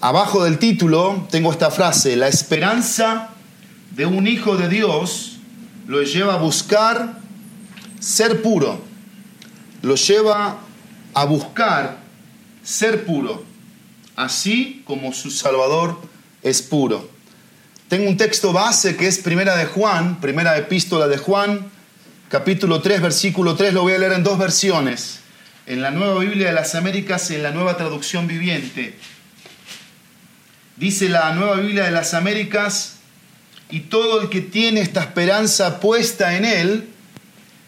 abajo del título tengo esta frase, la esperanza de un hijo de Dios lo lleva a buscar ser puro, lo lleva a buscar ser puro, así como su Salvador es puro. Tengo un texto base que es Primera de Juan, Primera Epístola de Juan, capítulo 3, versículo 3, lo voy a leer en dos versiones, en la Nueva Biblia de las Américas y en la Nueva Traducción Viviente. Dice la Nueva Biblia de las Américas, y todo el que tiene esta esperanza puesta en Él,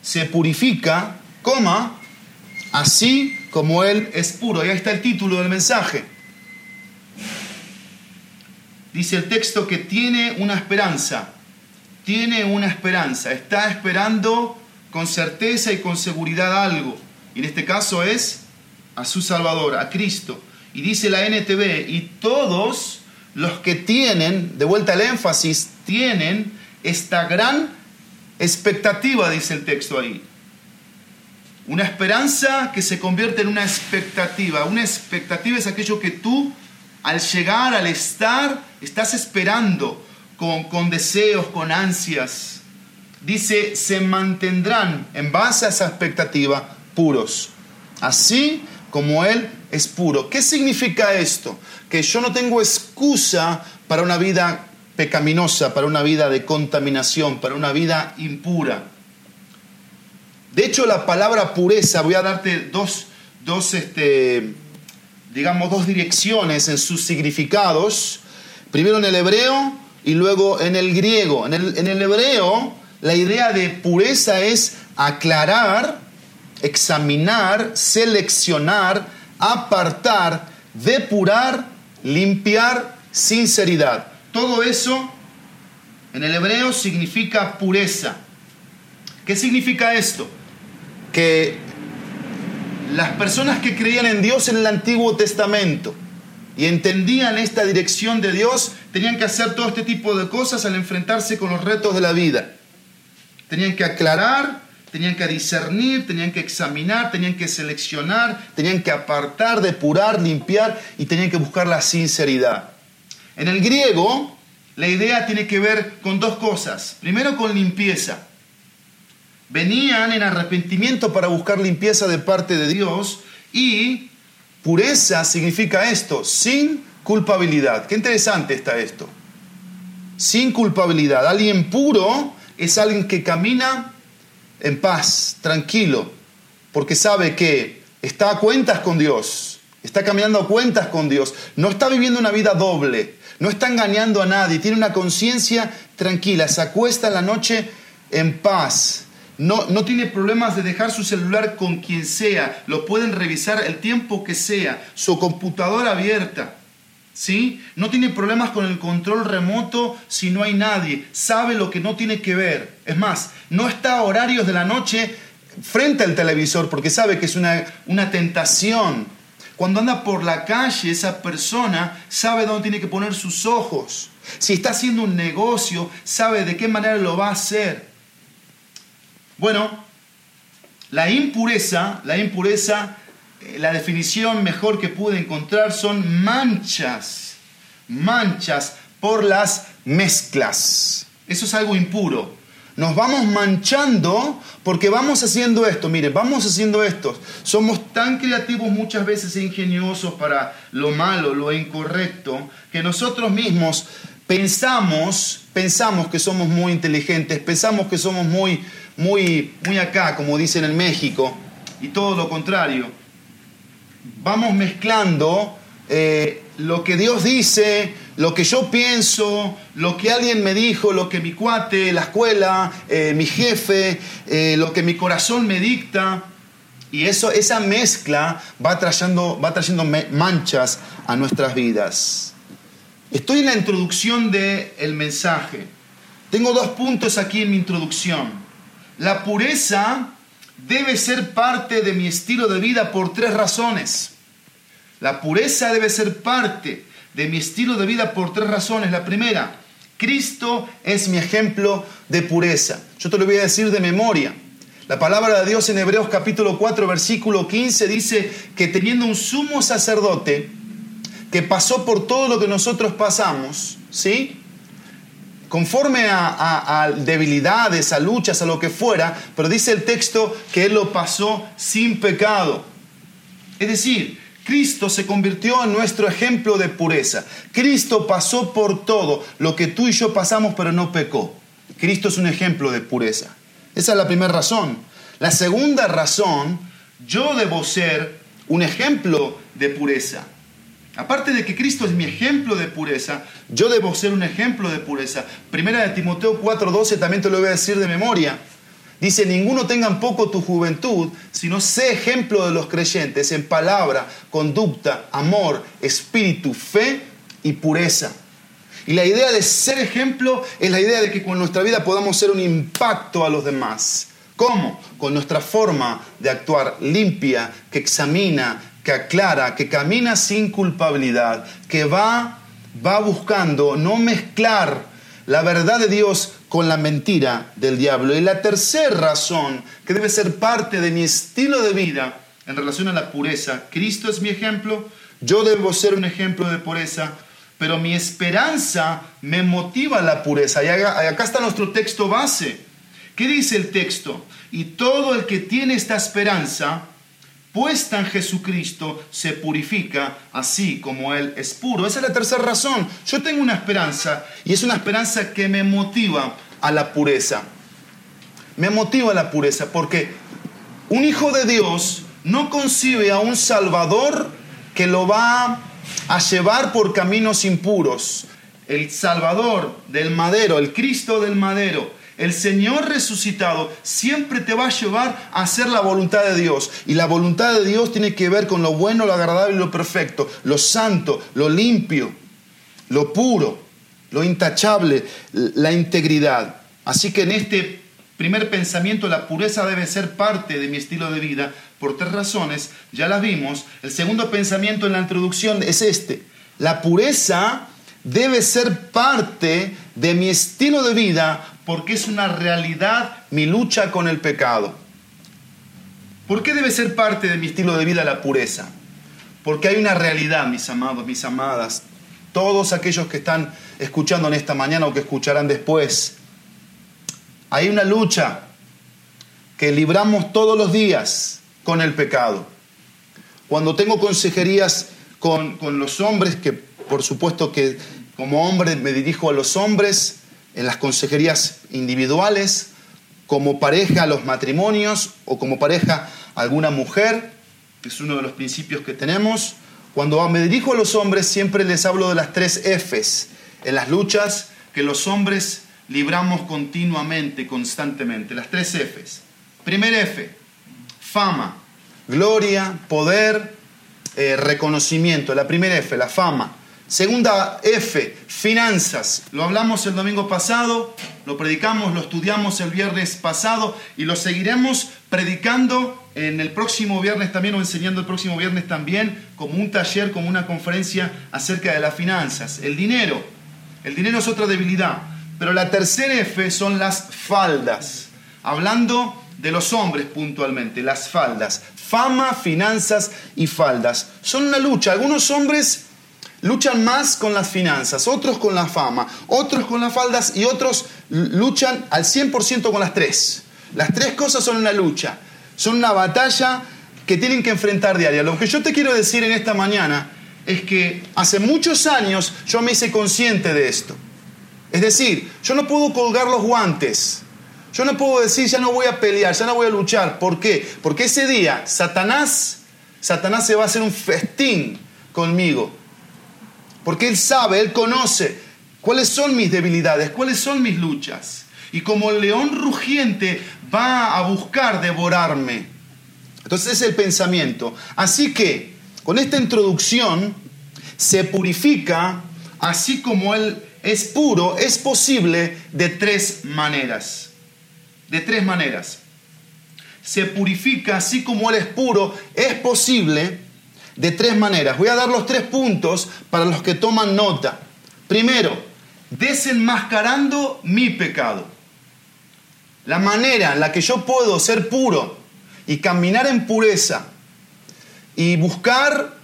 se purifica, coma, así como Él es puro. Y ahí está el título del mensaje. Dice el texto que tiene una esperanza, tiene una esperanza, está esperando con certeza y con seguridad algo. Y en este caso es a su Salvador, a Cristo. Y dice la NTV, y todos los que tienen, de vuelta al énfasis, tienen esta gran expectativa, dice el texto ahí. Una esperanza que se convierte en una expectativa. Una expectativa es aquello que tú, al llegar, al estar, estás esperando con, con deseos, con ansias. Dice, se mantendrán en base a esa expectativa puros. Así como Él es puro. ¿Qué significa esto? Que yo no tengo excusa para una vida pecaminosa, para una vida de contaminación, para una vida impura. De hecho, la palabra pureza, voy a darte dos, dos este, digamos, dos direcciones en sus significados. Primero en el hebreo y luego en el griego. En el, en el hebreo, la idea de pureza es aclarar, examinar, seleccionar, apartar, depurar, limpiar, sinceridad. Todo eso en el hebreo significa pureza. ¿Qué significa esto? Que las personas que creían en Dios en el Antiguo Testamento y entendían esta dirección de Dios, tenían que hacer todo este tipo de cosas al enfrentarse con los retos de la vida. Tenían que aclarar, tenían que discernir, tenían que examinar, tenían que seleccionar, tenían que apartar, depurar, limpiar y tenían que buscar la sinceridad. En el griego, la idea tiene que ver con dos cosas. Primero, con limpieza. Venían en arrepentimiento para buscar limpieza de parte de Dios y pureza significa esto, sin culpabilidad. Qué interesante está esto. Sin culpabilidad. Alguien puro es alguien que camina en paz, tranquilo, porque sabe que está a cuentas con Dios, está caminando a cuentas con Dios, no está viviendo una vida doble, no está engañando a nadie, tiene una conciencia tranquila, se acuesta en la noche en paz. No, no tiene problemas de dejar su celular con quien sea, lo pueden revisar el tiempo que sea, su computadora abierta. ¿Sí? No tiene problemas con el control remoto si no hay nadie. Sabe lo que no tiene que ver. Es más, no está a horarios de la noche frente al televisor porque sabe que es una, una tentación cuando anda por la calle, esa persona sabe dónde tiene que poner sus ojos. Si está haciendo un negocio, sabe de qué manera lo va a hacer. Bueno, la impureza, la impureza, la definición mejor que pude encontrar son manchas, manchas por las mezclas. Eso es algo impuro. Nos vamos manchando porque vamos haciendo esto. Mire, vamos haciendo esto. Somos tan creativos muchas veces e ingeniosos para lo malo, lo incorrecto, que nosotros mismos pensamos, pensamos que somos muy inteligentes, pensamos que somos muy, muy, muy acá, como dicen en México, y todo lo contrario. Vamos mezclando eh, lo que Dios dice, lo que yo pienso, lo que alguien me dijo, lo que mi cuate, la escuela, eh, mi jefe, eh, lo que mi corazón me dicta. Y eso, esa mezcla va trayendo, va trayendo manchas a nuestras vidas. Estoy en la introducción del mensaje. Tengo dos puntos aquí en mi introducción. La pureza debe ser parte de mi estilo de vida por tres razones. La pureza debe ser parte de mi estilo de vida por tres razones. La primera, Cristo es mi ejemplo de pureza. Yo te lo voy a decir de memoria. La palabra de Dios en Hebreos capítulo 4 versículo 15 dice que teniendo un sumo sacerdote que pasó por todo lo que nosotros pasamos, ¿sí? Conforme a, debilidades, a luchas, a lo que fuera, pero dice el texto que Él lo pasó sin pecado. Es decir, Cristo se convirtió en nuestro ejemplo de pureza. Cristo pasó por todo lo que tú y yo pasamos, pero no pecó. Cristo es un ejemplo de pureza. Esa es la primera razón. La segunda razón, yo debo ser un ejemplo de pureza. Aparte de que Cristo es mi ejemplo de pureza, yo debo ser un ejemplo de pureza. Primera de Timoteo 4:12 también te lo voy a decir de memoria. Dice, ninguno tenga en poco tu juventud, sino sé ejemplo de los creyentes en palabra, conducta, amor, espíritu, fe y pureza. Y la idea de ser ejemplo es la idea de que con nuestra vida podamos ser un impacto a los demás. ¿Cómo? Con nuestra forma de actuar limpia, que examina, que aclara, que camina sin culpabilidad, que va, va buscando no mezclar la verdad de Dios con la mentira del diablo. Y la tercera razón que debe ser parte de mi estilo de vida en relación a la pureza, Cristo es mi ejemplo, yo debo ser un ejemplo de pureza, pero mi esperanza me motiva a la pureza. Y acá está nuestro texto base. ¿Qué dice el texto? Y todo el que tiene esta esperanza puesta en Jesucristo, se purifica así como Él es puro. Esa es la tercera razón. Yo tengo una esperanza y es una esperanza que me motiva a la pureza. Me motiva a la pureza porque un hijo de Dios no concibe a un Salvador que lo va a llevar por caminos impuros. El Salvador del madero, el Cristo del madero, el Señor resucitado siempre te va a llevar a hacer la voluntad de Dios. Y la voluntad de Dios tiene que ver con lo bueno, lo agradable y lo perfecto, lo santo, lo limpio, lo puro, lo intachable, la integridad. Así que en este primer pensamiento la pureza debe ser parte de mi estilo de vida por tres razones, ya las vimos. El segundo pensamiento en la introducción es este. La pureza debe ser parte de mi estilo de vida porque es una realidad mi lucha con el pecado. ¿Por qué debe ser parte de mi estilo de vida la pureza? Porque hay una realidad, mis amados, mis amadas, todos aquellos que están escuchando en esta mañana o que escucharán después. Hay una lucha que libramos todos los días con el pecado. Cuando tengo consejerías con, con los hombres, que por supuesto que como hombre me dirijo a los hombres, en las consejerías individuales, como pareja a los matrimonios o como pareja a alguna mujer, que es uno de los principios que tenemos. Cuando me dirijo a los hombres siempre les hablo de las tres Fs en las luchas que los hombres libramos continuamente, constantemente. Las tres Fs. Primer F, fama, gloria, poder, eh, reconocimiento. La primera F, la fama. Segunda F, finanzas. Lo hablamos el domingo pasado, lo predicamos, lo estudiamos el viernes pasado y lo seguiremos predicando en el próximo viernes también o enseñando el próximo viernes también como un taller, como una conferencia acerca de las finanzas. El dinero. El dinero es otra debilidad. Pero la tercera F son las faldas. Hablando de los hombres puntualmente, las faldas. Fama, finanzas y faldas. Son una lucha. Algunos hombres luchan más con las finanzas, otros con la fama, otros con las faldas y otros luchan al 100% con las tres. Las tres cosas son una lucha, son una batalla que tienen que enfrentar diaria. Lo que yo te quiero decir en esta mañana es que hace muchos años yo me hice consciente de esto. Es decir, yo no puedo colgar los guantes. Yo no puedo decir, ya no voy a pelear, ya no voy a luchar. ¿Por qué? Porque ese día Satanás, Satanás se va a hacer un festín conmigo porque Él sabe, Él conoce cuáles son mis debilidades, cuáles son mis luchas. Y como el león rugiente va a buscar devorarme. Entonces es el pensamiento. Así que, con esta introducción, se purifica, así como Él es puro, es posible de tres maneras. De tres maneras. Se purifica, así como Él es puro, es posible de tres maneras. Voy a dar los tres puntos para los que toman nota. Primero, desenmascarando mi pecado. La manera en la que yo puedo ser puro y caminar en pureza y buscar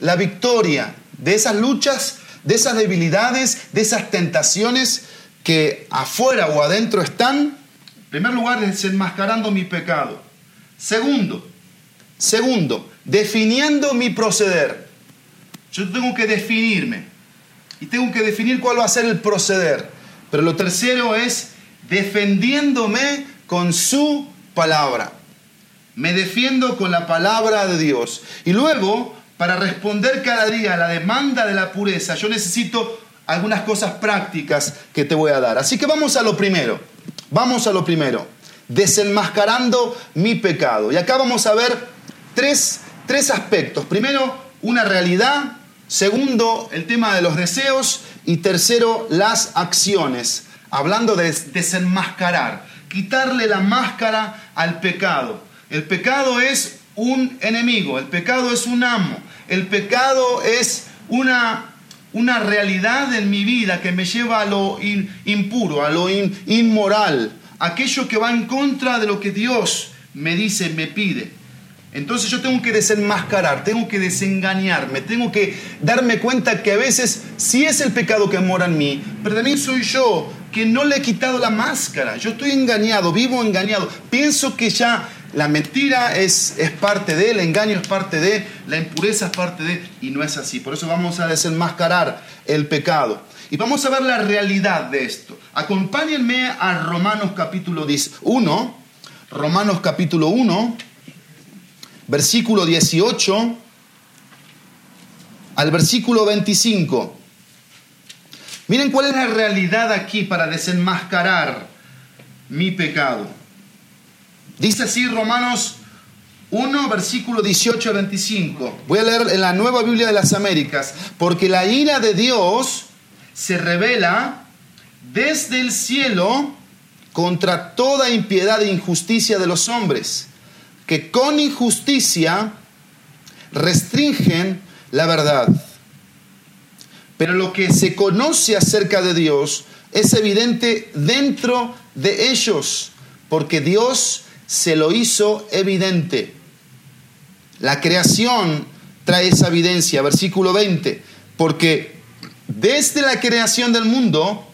la victoria de esas luchas, de esas debilidades, de esas tentaciones que afuera o adentro están. En primer lugar, desenmascarando mi pecado. Segundo, segundo, definiendo mi proceder. Yo tengo que definirme y tengo que definir cuál va a ser el proceder. Pero lo tercero es defendiéndome con su palabra. Me defiendo con la palabra de Dios. Y luego, para responder cada día a la demanda de la pureza, yo necesito algunas cosas prácticas que te voy a dar. Así que vamos a lo primero. Vamos a lo primero. Desenmascarando mi pecado. Y acá vamos a ver tres, tres aspectos. Primero, una realidad. Segundo, el tema de los deseos. Y tercero, las acciones. Hablando de desenmascarar. Quitarle la máscara al pecado. El pecado es un enemigo. El pecado es un amo. El pecado es una una realidad en mi vida que me lleva a lo impuro, a lo inmoral, aquello que va en contra de lo que Dios me dice, me pide. Entonces yo tengo que desenmascarar, tengo que desengañarme, tengo que darme cuenta que a veces sí es el pecado que mora en mí, pero también soy yo que no le he quitado la máscara. Yo estoy engañado, vivo engañado. Pienso que ya la mentira es, es parte de, el engaño es parte de, la impureza es parte de, y no es así. Por eso vamos a desenmascarar el pecado. Y vamos a ver la realidad de esto. Acompáñenme a Romanos capítulo 1, Romanos capítulo 1, versículo 18 al versículo 25. Miren cuál es la realidad aquí para desenmascarar mi pecado. Dice así Romanos 1, versículo 18 a 25. Voy a leer en la Nueva Biblia de las Américas. Porque la ira de Dios se revela desde el cielo contra toda impiedad e injusticia de los hombres, que con injusticia restringen la verdad. Pero lo que se conoce acerca de Dios es evidente dentro de ellos, porque Dios se lo hizo evidente. La creación trae esa evidencia, versículo 20, porque desde la creación del mundo,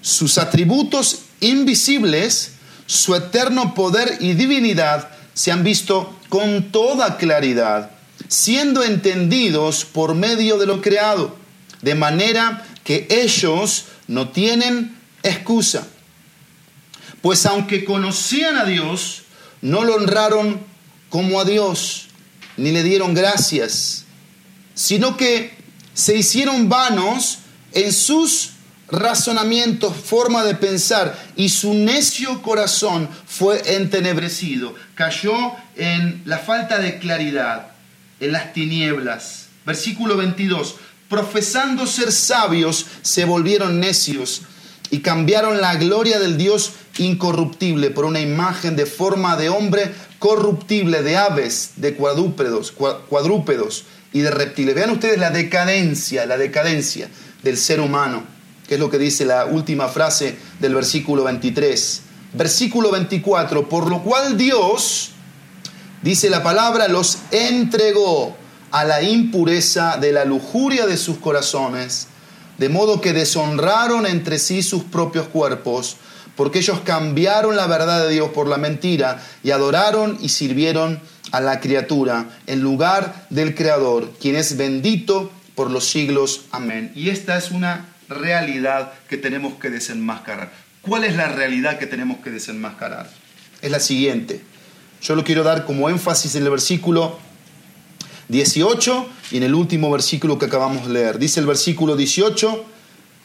sus atributos invisibles, su eterno poder y divinidad se han visto con toda claridad, siendo entendidos por medio de lo creado, de manera que ellos no tienen excusa. Pues aunque conocían a Dios, no lo honraron como a Dios, ni le dieron gracias, sino que se hicieron vanos en sus razonamientos, forma de pensar, y su necio corazón fue entenebrecido, cayó en la falta de claridad, en las tinieblas. Versículo 22, profesando ser sabios, se volvieron necios y cambiaron la gloria del Dios incorruptible por una imagen de forma de hombre corruptible, de aves, de cuadrúpedos, cuadrúpedos y de reptiles. Vean ustedes la decadencia, la decadencia del ser humano, que es lo que dice la última frase del versículo 23. Versículo 24, por lo cual Dios, dice la palabra, los entregó a la impureza de la lujuria de sus corazones de modo que deshonraron entre sí sus propios cuerpos, porque ellos cambiaron la verdad de Dios por la mentira y adoraron y sirvieron a la criatura en lugar del Creador, quien es bendito por los siglos. Amén. Y esta es una realidad que tenemos que desenmascarar. ¿Cuál es la realidad que tenemos que desenmascarar? Es la siguiente. Yo lo quiero dar como énfasis en el versículo 18 y en el último versículo que acabamos de leer. Dice el versículo 18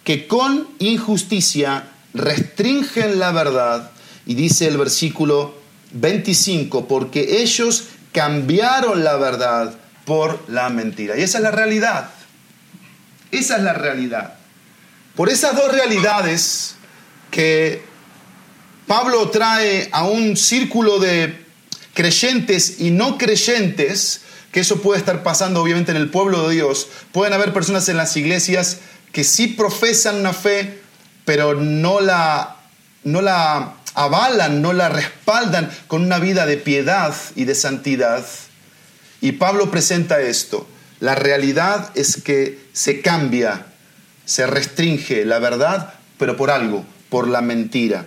que con injusticia restringen la verdad y dice el versículo 25 porque ellos cambiaron la verdad por la mentira. Y esa es la realidad. Esa es la realidad. Por esas dos realidades que Pablo trae a un círculo de creyentes y no creyentes, que eso puede estar pasando obviamente en el pueblo de Dios. Pueden haber personas en las iglesias que sí profesan una fe, pero no la, no la avalan, no la respaldan con una vida de piedad y de santidad. Y Pablo presenta esto. La realidad es que se cambia, se restringe la verdad, pero por algo, por la mentira.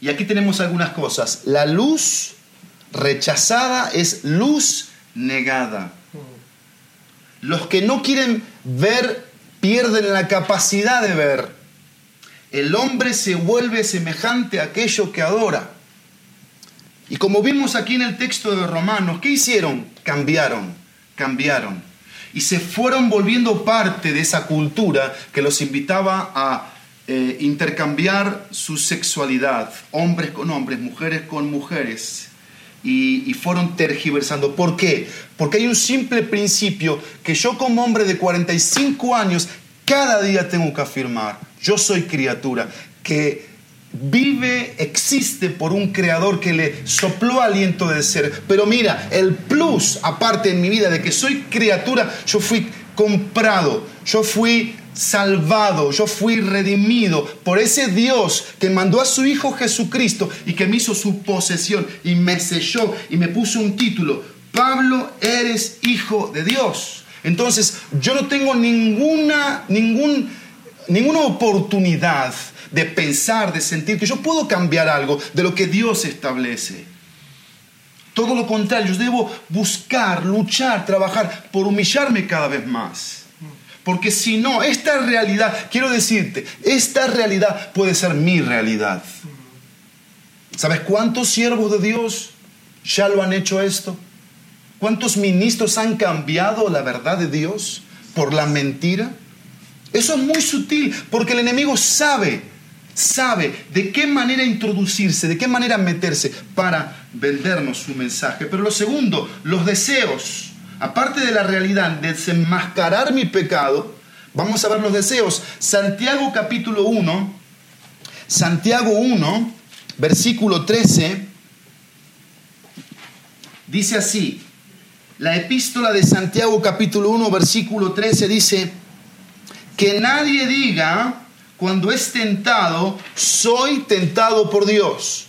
Y aquí tenemos algunas cosas. La luz rechazada es luz negada. Los que no quieren ver pierden la capacidad de ver. El hombre se vuelve semejante a aquello que adora. Y como vimos aquí en el texto de Romanos, ¿qué hicieron? Cambiaron, cambiaron. Y se fueron volviendo parte de esa cultura que los invitaba a eh, intercambiar su sexualidad, hombres con hombres, mujeres con mujeres. Y, y, fueron tergiversando. ¿Por qué? Porque hay un simple principio que yo como hombre de 45 años cada día tengo que afirmar. Yo soy criatura que vive, existe por un creador que le sopló aliento de ser. Pero mira, el plus, aparte en mi vida de que soy criatura, yo fui comprado, yo fui salvado, yo fui redimido por ese Dios que mandó a su Hijo Jesucristo y que me hizo su posesión y me selló y me puso un título. Pablo, eres hijo de Dios. Entonces, yo no tengo ninguna, ningún, ninguna oportunidad de pensar, de sentir que yo puedo cambiar algo de lo que Dios establece. Todo lo contrario, yo debo buscar, luchar, trabajar por humillarme cada vez más. Porque si no, esta realidad, quiero decirte, esta realidad puede ser mi realidad. ¿Sabes cuántos siervos de Dios ya lo han hecho esto? ¿Cuántos ministros han cambiado la verdad de Dios por la mentira? Eso es muy sutil, porque el enemigo sabe sabe de qué manera introducirse, de qué manera meterse para vendernos su mensaje. Pero lo segundo, los deseos, aparte de la realidad de desenmascarar mi pecado, vamos a ver los deseos. Santiago capítulo 1, Santiago 1, versículo 13, dice así, la epístola de Santiago capítulo 1, versículo 13 dice, que nadie diga, cuando es tentado, soy tentado por Dios.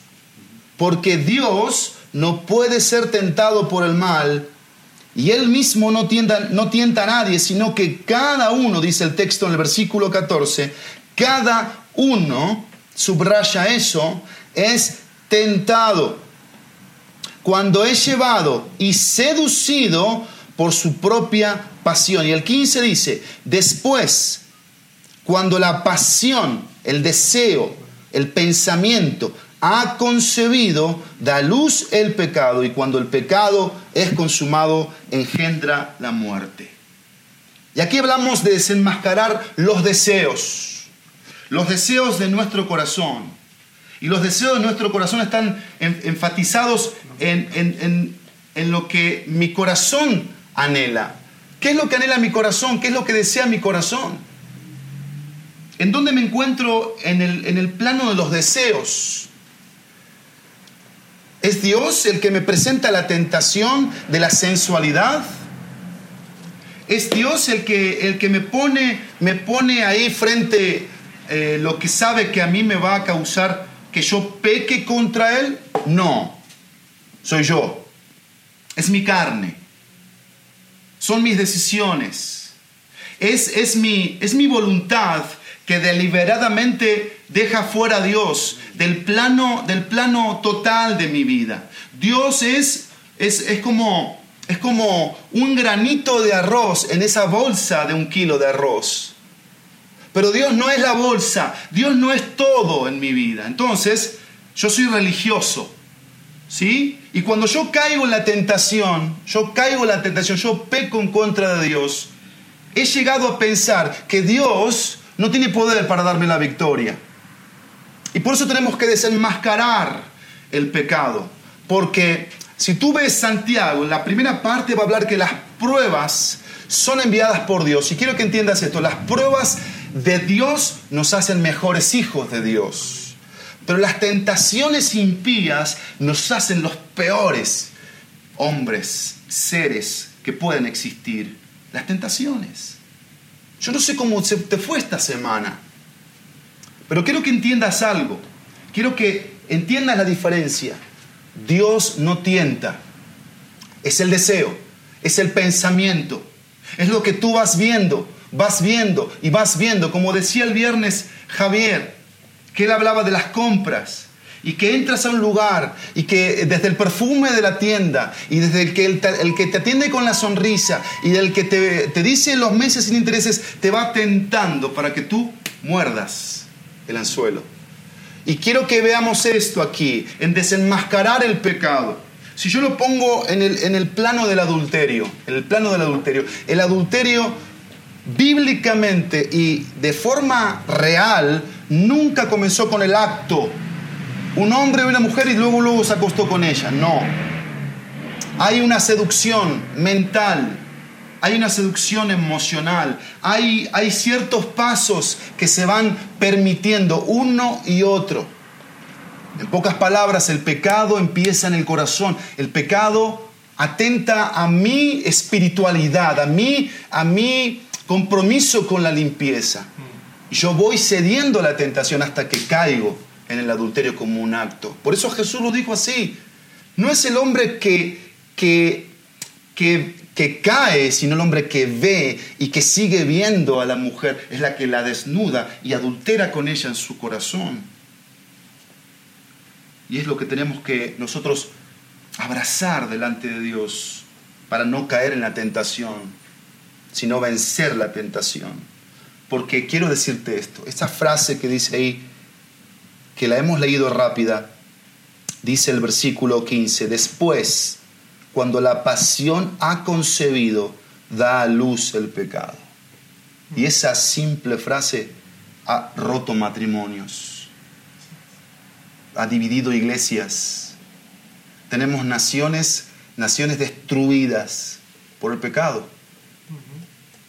Porque Dios no puede ser tentado por el mal y él mismo no tienta, no a nadie, sino que cada uno, dice el texto en el versículo 14, cada uno, subraya eso, es tentado cuando es llevado y seducido por su propia pasión. Y el 15 dice, después cuando la pasión, el deseo, el pensamiento ha concebido, da luz el pecado y cuando el pecado es consumado, engendra la muerte. Y aquí hablamos de desenmascarar los deseos, los deseos de nuestro corazón. Y los deseos de nuestro corazón están enfatizados en, en lo que mi corazón anhela. ¿Qué es lo que anhela mi corazón? ¿Qué es lo que desea mi corazón? ¿En dónde me encuentro en el, en el plano de los deseos? ¿Es Dios el que me presenta la tentación de la sensualidad? ¿Es Dios el que, el que me, pone, me pone ahí frente eh, lo que sabe que a mí me va a causar que yo peque contra Él? No, soy yo. Es mi carne. Son mis decisiones. Es, es, mi, es mi voluntad que deliberadamente deja fuera a Dios del plano, del plano total de mi vida. Dios es, es, es, como, es como un granito de arroz en esa bolsa de un kilo de arroz. Pero Dios no es la bolsa, Dios no es todo en mi vida. Entonces, yo soy religioso, ¿sí? Y cuando yo caigo en la tentación, yo caigo en la tentación, yo peco en contra de Dios, he llegado a pensar que Dios no tiene poder para darme la victoria. Y por eso tenemos que desenmascarar el pecado. Porque si tú ves Santiago, en la primera parte va a hablar que las pruebas son enviadas por Dios. Y quiero que entiendas esto, las pruebas de Dios nos hacen mejores hijos de Dios. Pero las tentaciones impías nos hacen los peores hombres, seres que pueden existir. Las tentaciones. Yo no sé cómo se te fue esta semana, pero quiero que entiendas algo. Quiero que entiendas la diferencia. Dios no tienta, es el deseo. es el pensamiento. Es lo que tú vas viendo, vas viendo y vas viendo. Como decía el viernes Javier, que él hablaba de las compras y que entras a un lugar y que desde el perfume de la tienda y desde el que, el, que te atiende con la sonrisa y del que te, te dice los meses sin intereses, te va tentando para que tú muerdas el anzuelo. Y quiero que veamos esto aquí, en desenmascarar el pecado. Si yo lo pongo en el, en el plano del adulterio, en el plano del adulterio, el adulterio bíblicamente y de forma real nunca comenzó con el acto. Un hombre y una mujer y luego luego se acostó con ella. No. Hay una seducción mental, hay una seducción emocional, hay, hay ciertos pasos que se van permitiendo uno y otro. En pocas palabras, el pecado empieza en el corazón. El pecado atenta a mi espiritualidad, a mí, a mi compromiso con la limpieza. Yo voy cediendo a la tentación hasta que caigo en el adulterio como un acto. Por eso Jesús lo dijo así. No es el hombre que, que, que, que cae, sino el hombre que ve y que sigue viendo a la mujer. Es la que la desnuda y adultera con ella en su corazón. Y es lo que tenemos que nosotros abrazar delante de Dios para no caer en la tentación sino vencer la tentación. Porque quiero decirte esto, esta frase que dice ahí, que la hemos leído rápida, dice el versículo 15, después, cuando la pasión ha concebido, da a luz el pecado. Y esa simple frase ha roto matrimonios, ha dividido iglesias. Tenemos naciones, naciones destruidas por el pecado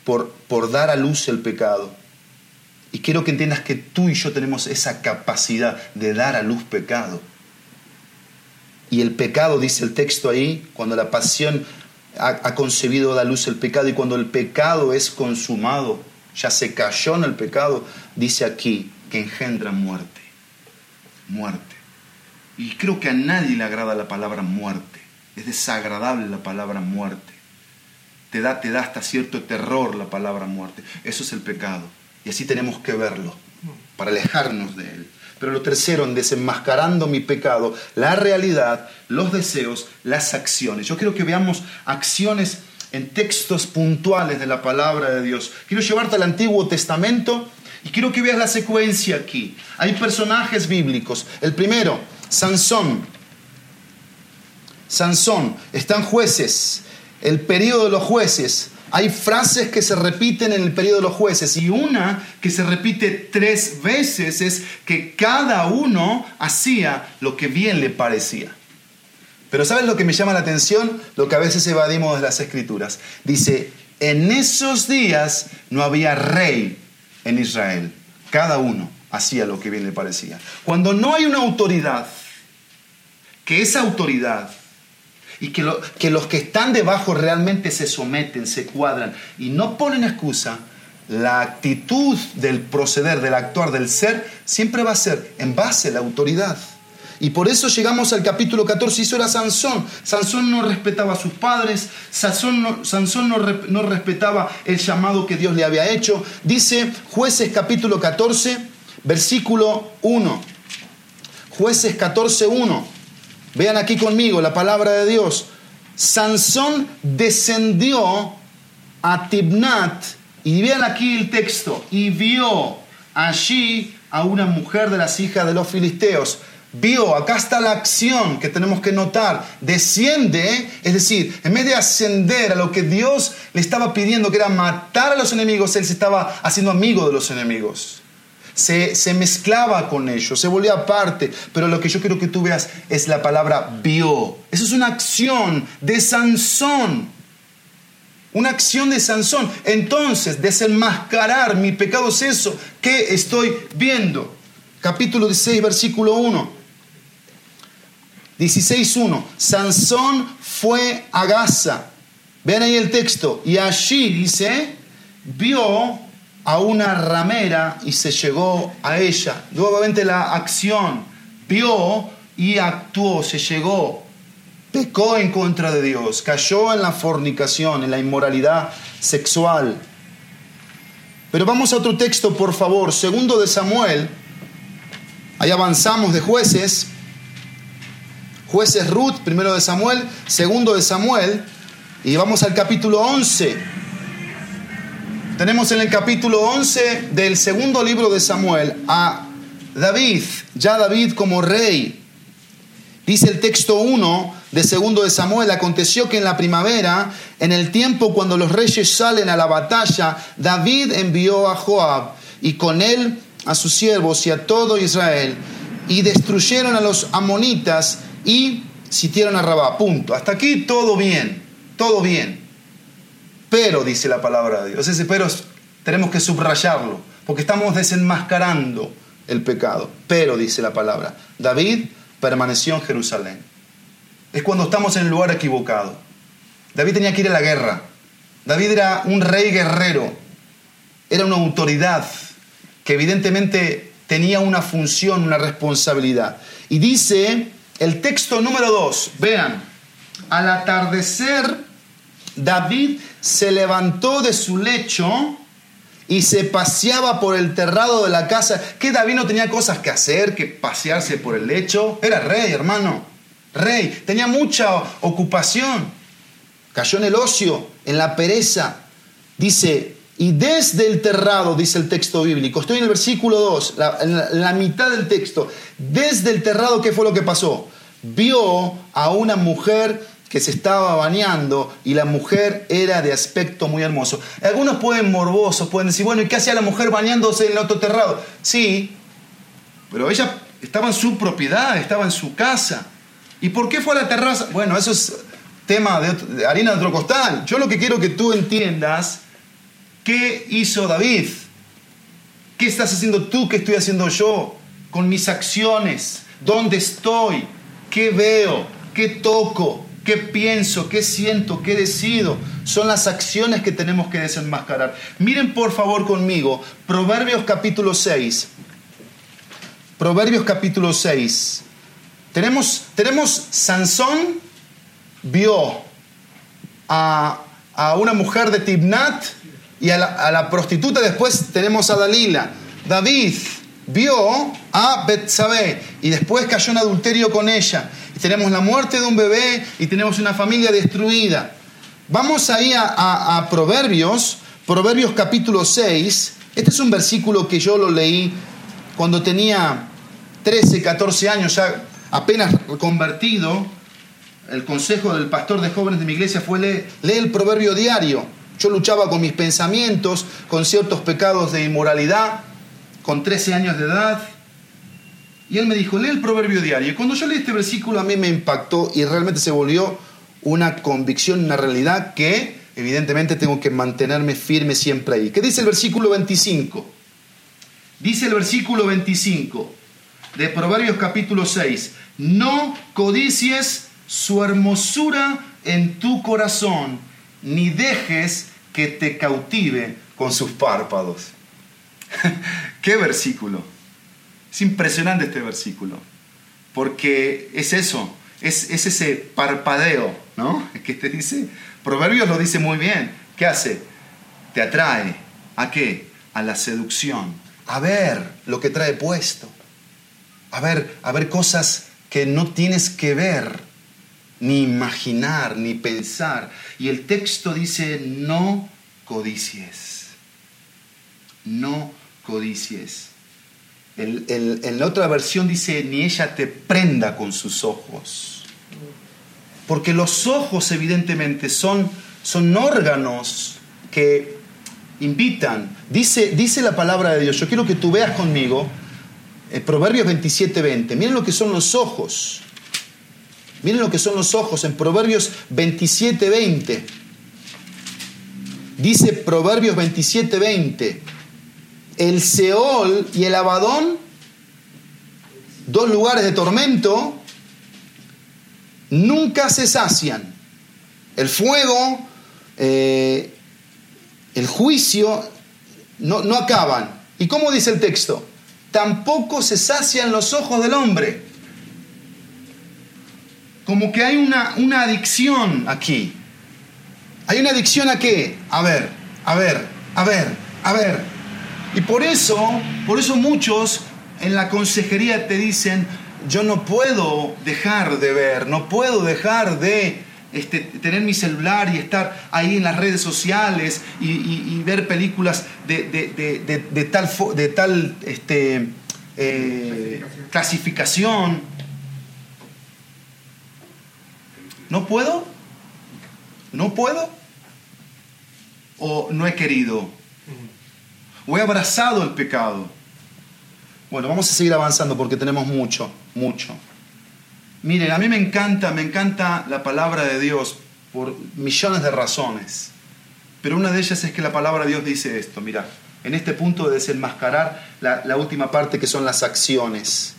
por, dar a luz el pecado. Y quiero que entiendas que tú y yo tenemos esa capacidad de dar a luz pecado. Y el pecado, dice el texto ahí, cuando la pasión ha, concebido da luz el pecado y cuando el pecado es consumado, ya se cayó en el pecado, dice aquí que engendra muerte. Muerte. Y creo que a nadie le agrada la palabra muerte. Es desagradable la palabra muerte te da, te da hasta cierto terror la palabra muerte. Eso es el pecado. Y así tenemos que verlo, para alejarnos de él. Pero lo tercero, en desenmascarando mi pecado, la realidad, los deseos, las acciones. Yo quiero que veamos acciones en textos puntuales de la palabra de Dios. Quiero llevarte al Antiguo Testamento y quiero que veas la secuencia aquí. Hay personajes bíblicos. El primero, Sansón. Sansón, están jueces el periodo de los jueces. Hay frases que se repiten en el periodo de los jueces y una que se repite tres veces es que cada uno hacía lo que bien le parecía. Pero ¿sabes lo que me llama la atención? Lo que a veces evadimos de las escrituras. Dice, en esos días no había rey en Israel. Cada uno hacía lo que bien le parecía. Cuando no hay una autoridad, que esa autoridad y que, los que están debajo realmente se someten, se cuadran y no ponen excusa, la actitud del proceder, del actuar, del ser, siempre va a ser en base a la autoridad. Y por eso llegamos al capítulo 14, y eso era Sansón. Sansón no respetaba a sus padres, Sansón, no, Sansón no, no, respetaba el llamado que Dios le había hecho. Dice jueces capítulo 14, versículo 1. Jueces 14, 1. Vean aquí conmigo la palabra de Dios. Sansón descendió a Tibnat y vean aquí el texto y vio allí a una mujer de las hijas de los filisteos. Vio, acá está la acción que tenemos que notar. Desciende, es decir, en vez de ascender a lo que Dios le estaba pidiendo, que era matar a los enemigos, él se estaba haciendo amigo de los enemigos se, mezclaba con ellos, se volvía parte. Pero lo que yo quiero que tú veas es la palabra vio. Eso es una acción de Sansón. Una acción de Sansón. Entonces, desenmascarar mi pecado es eso que estoy viendo. Capítulo 16, versículo 1. 16.1. Sansón fue a Gaza. Ven ahí el texto. Y allí dice, vio a una ramera y se llegó a ella. Nuevamente la acción, vio y actuó, se llegó. pecó en contra de Dios, cayó en la fornicación, en la inmoralidad sexual. Pero vamos a otro texto, por favor, segundo de Samuel. Ahí avanzamos de jueces. Jueces Ruth, primero de Samuel, segundo de Samuel. Y vamos al capítulo 11. Tenemos en el capítulo 11 del segundo libro de Samuel a David, ya David como rey. Dice el texto 1 de segundo de Samuel, aconteció que en la primavera, en el tiempo cuando los reyes salen a la batalla, David envió a Joab y con él a sus siervos y a todo Israel y destruyeron a los amonitas y sitiaron a Rabá. Punto. Hasta aquí todo bien, todo bien. Pero, dice la palabra de Dios, ese pero tenemos que subrayarlo, porque estamos desenmascarando el pecado. Pero, dice la palabra, David permaneció en Jerusalén. Es cuando estamos en el lugar equivocado. David tenía que ir a la guerra. David era un rey guerrero. Era una autoridad que evidentemente tenía una función, una responsabilidad. Y dice el texto número 2, vean, al atardecer David se levantó de su lecho y se paseaba por el terrado de la casa. Que David no tenía cosas que hacer, que pasearse por el lecho. Era rey, hermano. Rey. Tenía mucha ocupación. Cayó en el ocio, en la pereza. Dice, y desde el terrado, dice el texto bíblico, estoy en el versículo 2, en la mitad del texto, desde el terrado, ¿qué fue lo que pasó? Vio a una mujer que se estaba bañando y la mujer era de aspecto muy hermoso. Algunos pueden morbosos, pueden decir, bueno, ¿y qué hacía la mujer bañándose en el otro terrado? Sí, pero ella estaba en su propiedad, estaba en su casa. ¿Y por qué fue a la terraza? Bueno, eso es tema de, harina de otro costal. Yo lo que quiero que tú entiendas, ¿qué hizo David? ¿Qué estás haciendo tú? ¿Qué estoy haciendo yo? Con mis acciones. ¿Dónde estoy? ¿Qué veo? ¿Qué toco? Qué pienso, qué siento, qué decido. Son las acciones que tenemos que desenmascarar. Miren por favor conmigo Proverbios capítulo 6. Proverbios capítulo 6. Tenemos, tenemos Sansón vio a, una mujer de Tibnat y a la, a la prostituta. Después tenemos a Dalila. David vio a Betsabé y después cayó en adulterio con ella tenemos la muerte de un bebé y tenemos una familia destruida. Vamos ahí a, a, Proverbios, Proverbios capítulo 6. Este es un versículo que yo lo leí cuando tenía 13, 14 años, ya apenas convertido. El consejo del pastor de jóvenes de mi iglesia fue lee, lee el proverbio diario. Yo luchaba con mis pensamientos, con ciertos pecados de inmoralidad, con 13 años de edad y él me dijo, lee el proverbio diario. Y cuando yo leí este versículo a mí me impactó y realmente se volvió una convicción, una realidad que evidentemente tengo que mantenerme firme siempre ahí. ¿Qué dice el versículo 25? Dice el versículo 25 de Proverbios capítulo 6, no codicies su hermosura en tu corazón, ni dejes que te cautive con sus párpados. ¿Qué versículo? Es impresionante este versículo, porque es eso, es, ese parpadeo, ¿no? Que te dice, Proverbios lo dice muy bien. ¿Qué hace? Te atrae. ¿A qué? A la seducción. A ver lo que trae puesto. A ver, a ver cosas que no tienes que ver, ni imaginar, ni pensar. Y el texto dice, no codicies. No codicies en la otra versión dice, ni ella te prenda con sus ojos. Porque los ojos evidentemente son, son órganos que invitan. Dice, dice la palabra de Dios, yo quiero que tú veas conmigo, el eh, Proverbios 27:20, miren lo que son los ojos. Miren lo que son los ojos en Proverbios 27:20. Dice Proverbios 27:20 el Seol y el Abadón, dos lugares de tormento, nunca se sacian. El fuego, eh, el juicio, no, no acaban. ¿Y cómo dice el texto? Tampoco se sacian los ojos del hombre. como que hay una, una adicción aquí. ¿Hay una adicción a qué? A ver, a ver, a ver, a ver. Y por eso, por eso muchos en la consejería te dicen, yo no puedo dejar de ver, no puedo dejar de este, tener mi celular y estar ahí en las redes sociales y, ver películas de, tal, de tal este, eh, clasificación. ¿No puedo? ¿No puedo? ¿O no he querido? ¿O he abrazado el pecado? Bueno, vamos a seguir avanzando porque tenemos mucho, mucho. Miren, a mí me encanta, me encanta la palabra de Dios por millones de razones. Pero una de ellas es que la palabra de Dios dice esto, mira, en este punto de desenmascarar la, la última parte que son las acciones.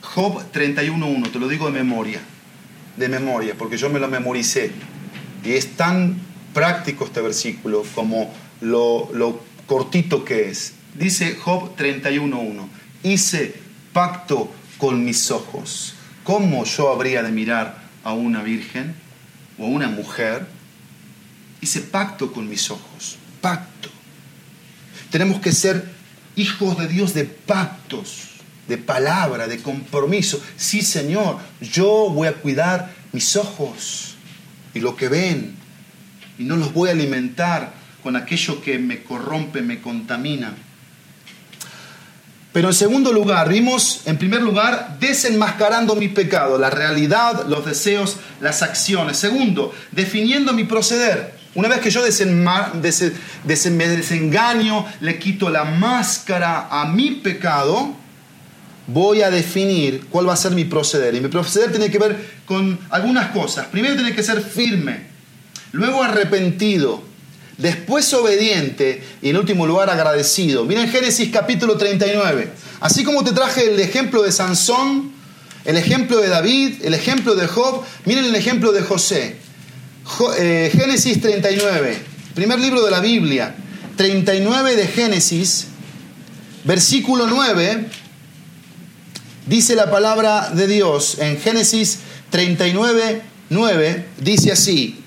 Job 31.1, te lo digo de memoria, de memoria, porque yo me lo memoricé. Y es tan práctico este versículo como lo, lo cortito que es. Dice Job 31.1 hice pacto con mis ojos. ¿Cómo yo habría de mirar a una virgen o a una mujer? Hice pacto con mis ojos, pacto. Tenemos que ser hijos de Dios de pactos, de palabra, de compromiso. Sí, Señor, yo voy a cuidar mis ojos y lo que ven y no los voy a alimentar con aquello que me corrompe, me contamina. Pero en segundo lugar, vimos, en primer lugar, desenmascarando mi pecado, la realidad, los deseos, las acciones. Segundo, definiendo mi proceder. Una vez que yo me desengaño, le quito la máscara a mi pecado, voy a definir cuál va a ser mi proceder. Y mi proceder tiene que ver con algunas cosas. Primero tiene que ser firme, luego arrepentido, después obediente y en último lugar agradecido. Miren Génesis capítulo 39. Así como te traje el ejemplo de Sansón, el ejemplo de David, el ejemplo de Job, miren el ejemplo de José. Eh, Génesis 39, primer libro de la Biblia, 39 de Génesis, versículo 9, dice la palabra de Dios en Génesis 39, 9, dice así,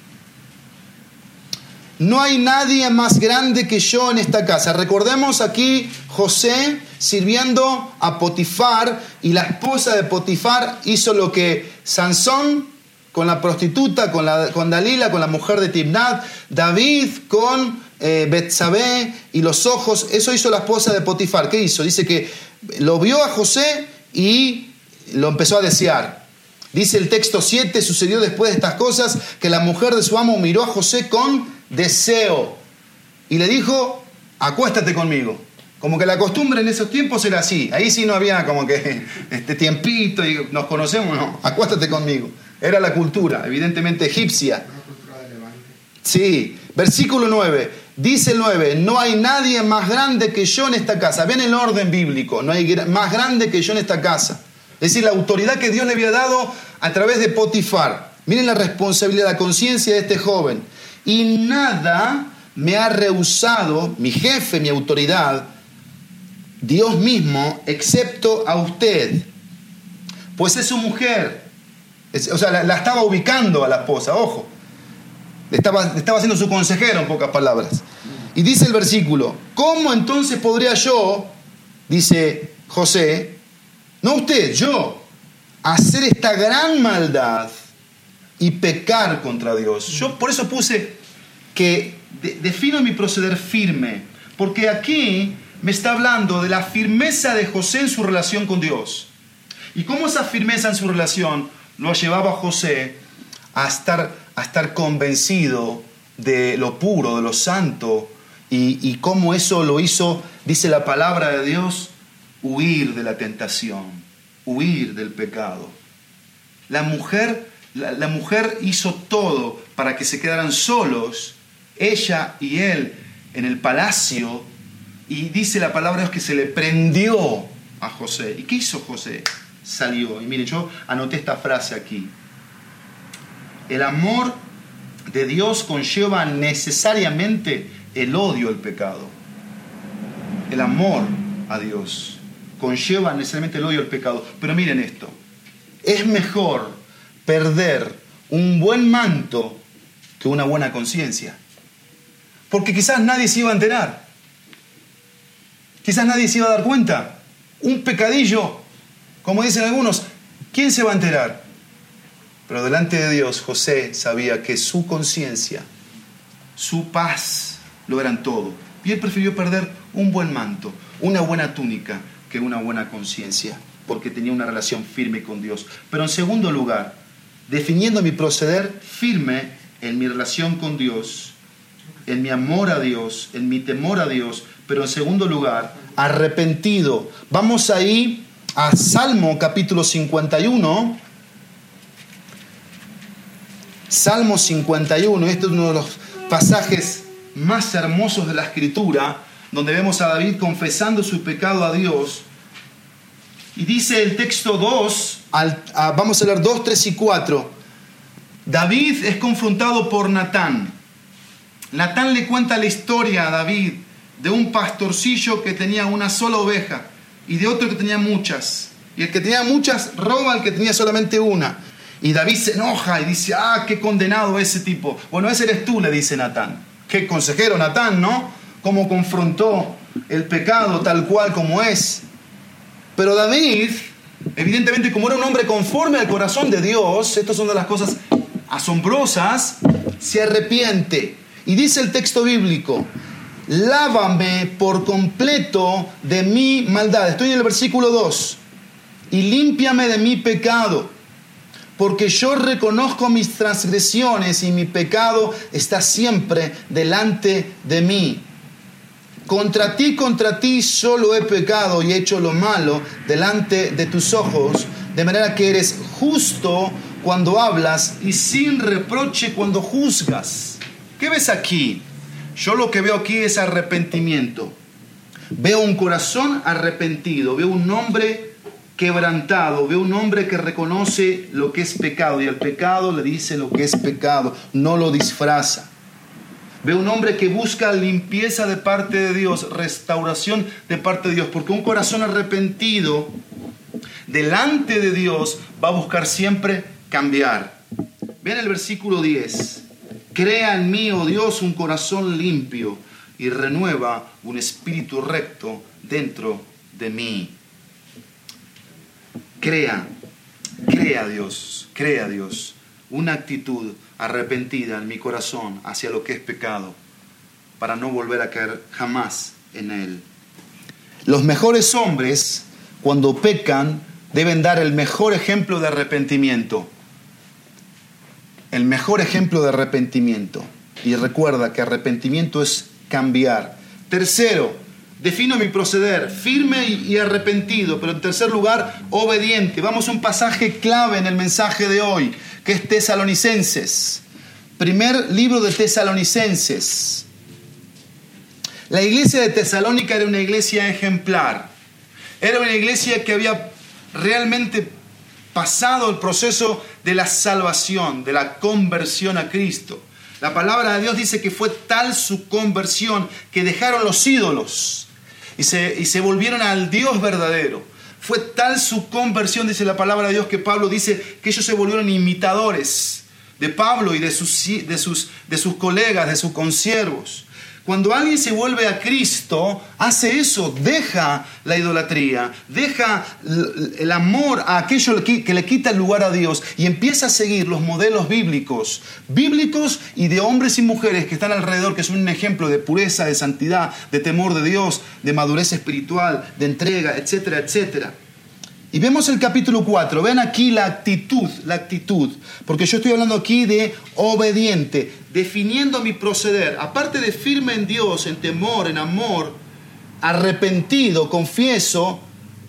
no hay nadie más grande que yo en esta casa. Recordemos aquí José sirviendo a Potifar y la esposa de Potifar hizo lo que Sansón con la prostituta, con, la, con Dalila, con la mujer de Tibnat, David con eh, Betsabé y los ojos, eso hizo la esposa de Potifar. ¿Qué hizo? Dice que lo vio a José y lo empezó a desear. Dice el texto 7, sucedió después de estas cosas que la mujer de su amo miró a José con deseo. Y le dijo, acuéstate conmigo. Como que la costumbre en esos tiempos era así. Ahí sí no había como que este tiempito y nos conocemos, no. Acuéstate conmigo. Era la cultura, evidentemente egipcia. Sí, versículo 9. Dice el 9, no hay nadie más grande que yo en esta casa. Ven el orden bíblico, no hay más grande que yo en esta casa. Es decir, la autoridad que Dios le había dado a través de Potifar. Miren la responsabilidad, la conciencia de este joven y nada me ha rehusado, mi jefe, mi autoridad, Dios mismo, excepto a usted. Pues es su mujer. o sea, la, estaba ubicando a la esposa, ojo. estaba, estaba siendo su consejero, en pocas palabras. Y dice el versículo, ¿cómo entonces podría yo, dice José, no usted, yo, hacer esta gran maldad y pecar contra Dios. Yo por eso puse que defino mi proceder firme, porque aquí me está hablando de la firmeza de José en su relación con Dios. Y cómo esa firmeza en su relación lo llevaba a José a estar, a estar convencido de lo puro, de lo santo, y, y cómo eso lo hizo, dice la palabra de Dios, huir de la tentación, huir del pecado. La mujer la, mujer hizo todo para que se quedaran solos, ella y él, en el palacio, y dice la palabra que se le prendió a José. ¿Y qué hizo José? Salió. Y mire, yo anoté esta frase aquí. El amor de Dios conlleva necesariamente el odio al pecado. El amor a Dios conlleva necesariamente el odio al pecado. Pero miren esto, es mejor perder un buen manto que una buena conciencia. Porque quizás nadie se iba a enterar. Quizás nadie se iba a dar cuenta. Un pecadillo, como dicen algunos, ¿quién se va a enterar? Pero delante de Dios José sabía que su conciencia, su paz, lo eran todo. Y él prefirió perder un buen manto, una buena túnica, que una buena conciencia, porque tenía una relación firme con Dios. Pero en segundo lugar, definiendo mi proceder firme en mi relación con Dios, en mi amor a Dios, en mi temor a Dios, pero en segundo lugar, arrepentido. Vamos ahí a Salmo capítulo 51. Salmo 51, este es uno de los pasajes más hermosos de la escritura, donde vemos a David confesando su pecado a Dios. Y dice el texto 2, vamos a leer 2, 3 y 4. David es confrontado por Natán. Natán le cuenta la historia a David de un pastorcillo que tenía una sola oveja y de otro que tenía muchas. Y el que tenía muchas roba al que tenía solamente una. Y David se enoja y dice, ah, qué condenado ese tipo. Bueno, ese eres tú, le dice Natán. Qué consejero Natán, ¿no? Cómo confrontó el pecado tal cual como es. Pero David, evidentemente como era un hombre conforme al corazón de Dios, estas son de las cosas asombrosas, se arrepiente. Y dice el texto bíblico, lávame por completo de mi maldad. Estoy en el versículo 2. Y límpiame de mi pecado, porque yo reconozco mis transgresiones y mi pecado está siempre delante de mí. Contra ti, contra ti solo he pecado y hecho lo malo delante de tus ojos, de manera que eres justo cuando hablas y sin reproche cuando juzgas. ¿Qué ves aquí? Yo lo que veo aquí es arrepentimiento. Veo un corazón arrepentido, veo un hombre quebrantado, veo un hombre que reconoce lo que es pecado y al pecado le dice lo que es pecado, no lo disfraza. Veo un hombre que busca limpieza de parte de Dios, restauración de parte de Dios, porque un corazón arrepentido delante de Dios va a buscar siempre cambiar. Vean el versículo 10. Crea en mí, oh Dios, un corazón limpio y renueva un espíritu recto dentro de mí. Crea, crea Dios, crea Dios una actitud arrepentida en mi corazón hacia lo que es pecado, para no volver a caer jamás en él. Los mejores hombres, cuando pecan, deben dar el mejor ejemplo de arrepentimiento. El mejor ejemplo de arrepentimiento. Y recuerda que arrepentimiento es cambiar. Tercero, defino mi proceder, firme y arrepentido, pero en tercer lugar, obediente. Vamos a un pasaje clave en el mensaje de hoy, que es Tesalonicenses. Primer libro de Tesalonicenses. La iglesia de Tesalónica era una iglesia ejemplar. Era una iglesia que había realmente pasado el proceso de la salvación, de la conversión a Cristo. La palabra de Dios dice que fue tal su conversión que dejaron los ídolos y se, y se volvieron al Dios verdadero. Fue tal su conversión, dice la palabra de Dios, que Pablo dice que ellos se volvieron imitadores de Pablo y de sus, de sus, de sus colegas, de sus consiervos. Cuando alguien se vuelve a Cristo, hace eso, deja la idolatría, deja el amor a aquello que le quita el lugar a Dios y empieza a seguir los modelos bíblicos, bíblicos y de hombres y mujeres que están alrededor, que son un ejemplo de pureza, de santidad, de temor de Dios, de madurez espiritual, de entrega, etcétera, etcétera. Y vemos el capítulo 4, ven aquí la actitud, la actitud, porque yo estoy hablando aquí de obediente, definiendo mi proceder, aparte de firme en Dios, en temor, en amor, arrepentido, confieso,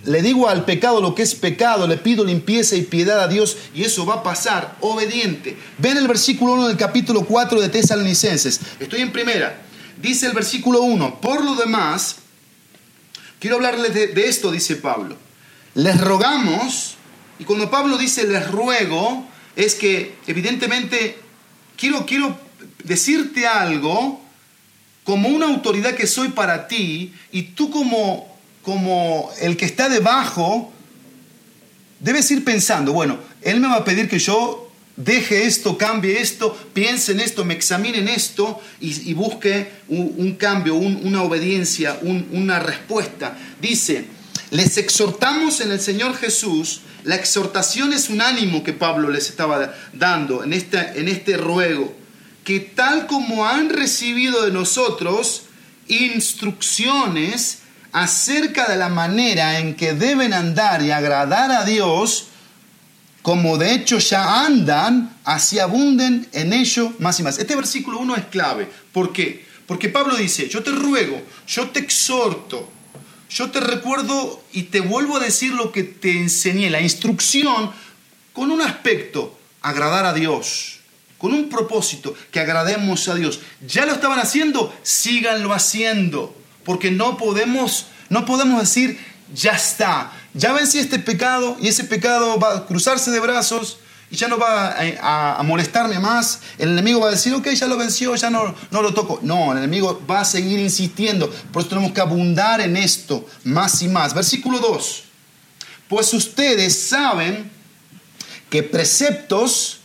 le digo al pecado lo que es pecado, le pido limpieza y piedad a Dios y eso va a pasar, obediente. Ven el versículo 1 del capítulo 4 de Tesalonicenses, estoy en primera, dice el versículo 1, por lo demás, quiero hablarles de, de esto, dice Pablo les rogamos, y cuando Pablo dice les ruego, es que evidentemente quiero, quiero decirte algo como una autoridad que soy para ti, y tú como, como el que está debajo, debes ir pensando, bueno, él me va a pedir que yo deje esto, cambie esto, piense en esto, me examine en esto y, busque un, cambio, una obediencia, una respuesta. Dice, les exhortamos en el Señor Jesús, la exhortación es un ánimo que Pablo les estaba dando en este, en este ruego, que tal como han recibido de nosotros instrucciones acerca de la manera en que deben andar y agradar a Dios, como de hecho ya andan, así abunden en ello más y más. Este versículo 1 es clave. ¿Por qué? Porque Pablo dice, yo te ruego, yo te exhorto, yo te recuerdo y te vuelvo a decir lo que te enseñé, la instrucción con un aspecto, agradar a Dios, con un propósito, que agrademos a Dios. ¿Ya lo estaban haciendo? Síganlo haciendo, porque no podemos, no podemos decir, ya está, ya vencí este pecado y ese pecado va a cruzarse de brazos y ya no va a, molestarme más. El enemigo va a decir, ok, ya lo venció, ya no, no lo toco. No, el enemigo va a seguir insistiendo. Por eso tenemos que abundar en esto más y más. Versículo 2. Pues ustedes saben que preceptos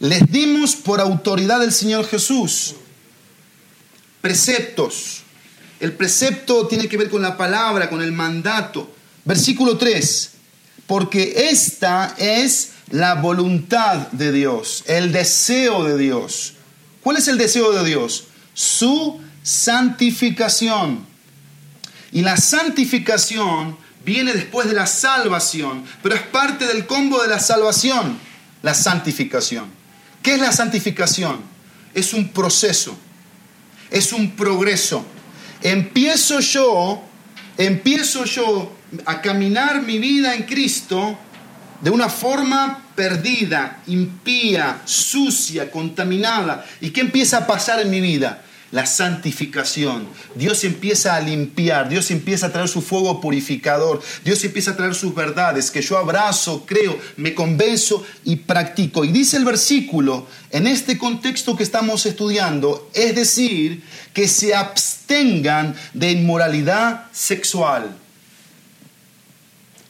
les dimos por autoridad del Señor Jesús. Preceptos. El precepto tiene que ver con la palabra, con el mandato. Versículo 3, porque esta es la voluntad de Dios, el deseo de Dios. ¿Cuál es el deseo de Dios? Su santificación. Y la santificación viene después de la salvación, pero es parte del combo de la salvación, la santificación. ¿Qué es la santificación? Es un proceso, es un progreso empiezo yo, empiezo yo a caminar mi vida en Cristo de una forma perdida, impía, sucia, contaminada. ¿Y qué empieza a pasar en mi vida? la santificación. Dios empieza a limpiar, Dios empieza a traer su fuego purificador, Dios empieza a traer sus verdades que yo abrazo, creo, me convenzo y practico. Y dice el versículo, en este contexto que estamos estudiando, es decir, que se abstengan de inmoralidad sexual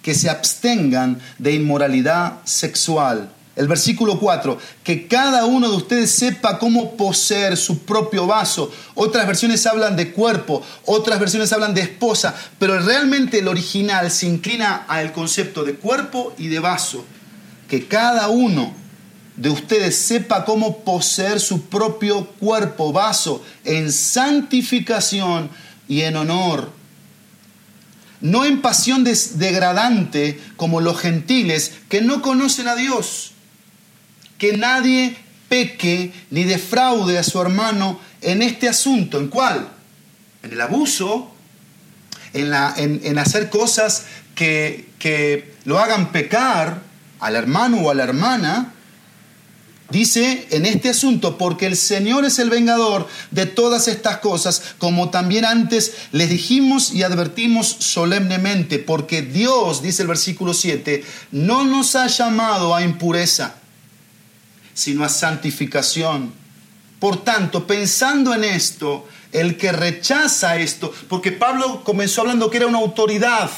que se abstengan de inmoralidad sexual el versículo 4, que cada uno de ustedes sepa cómo poseer su propio vaso. Otras versiones hablan de cuerpo, otras versiones hablan de esposa, pero realmente el original se inclina al concepto de cuerpo y de vaso. Que cada uno de ustedes sepa cómo poseer su propio cuerpo, vaso, en santificación y en honor. No en pasión degradante como los gentiles que no conocen a Dios que nadie peque ni defraude a su hermano en este asunto. ¿En cuál? En el abuso, en, la, en, hacer cosas que, que lo hagan pecar al hermano o a la hermana. Dice en este asunto, porque el Señor es el vengador de todas estas cosas, como también antes les dijimos y advertimos solemnemente, porque Dios, dice el versículo 7, no nos ha llamado a impureza sino a santificación. Por tanto, pensando en esto, el que rechaza esto, porque Pablo comenzó hablando que era una autoridad,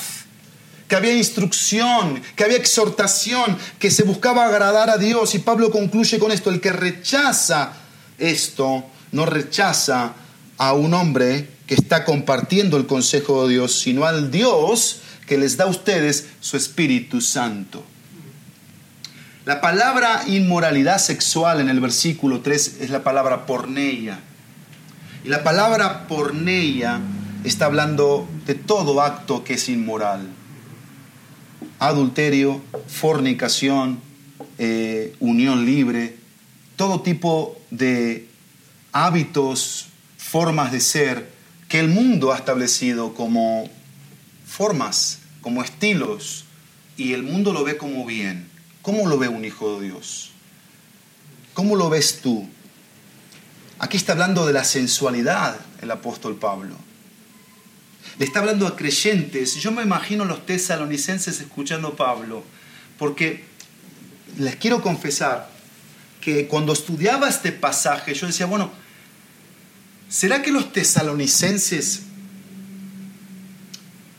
que había instrucción, que había exhortación, que se buscaba agradar a Dios, y Pablo concluye con esto, el que rechaza esto, no rechaza a un hombre que está compartiendo el consejo de Dios, sino al Dios que les da a ustedes su Espíritu Santo. La palabra inmoralidad sexual en el versículo 3 es la palabra porneia. Y la palabra porneia está hablando de todo acto que es inmoral. Adulterio, fornicación, eh, unión libre, todo tipo de hábitos, formas de ser que el mundo ha establecido como formas, como estilos, y el mundo lo ve como bien. ¿Cómo lo ve un hijo de Dios? ¿Cómo lo ves tú? Aquí está hablando de la sensualidad el apóstol Pablo. Le está hablando a creyentes. Yo me imagino los tesalonicenses escuchando a Pablo, porque les quiero confesar que cuando estudiaba este pasaje yo decía, bueno, ¿será que los tesalonicenses,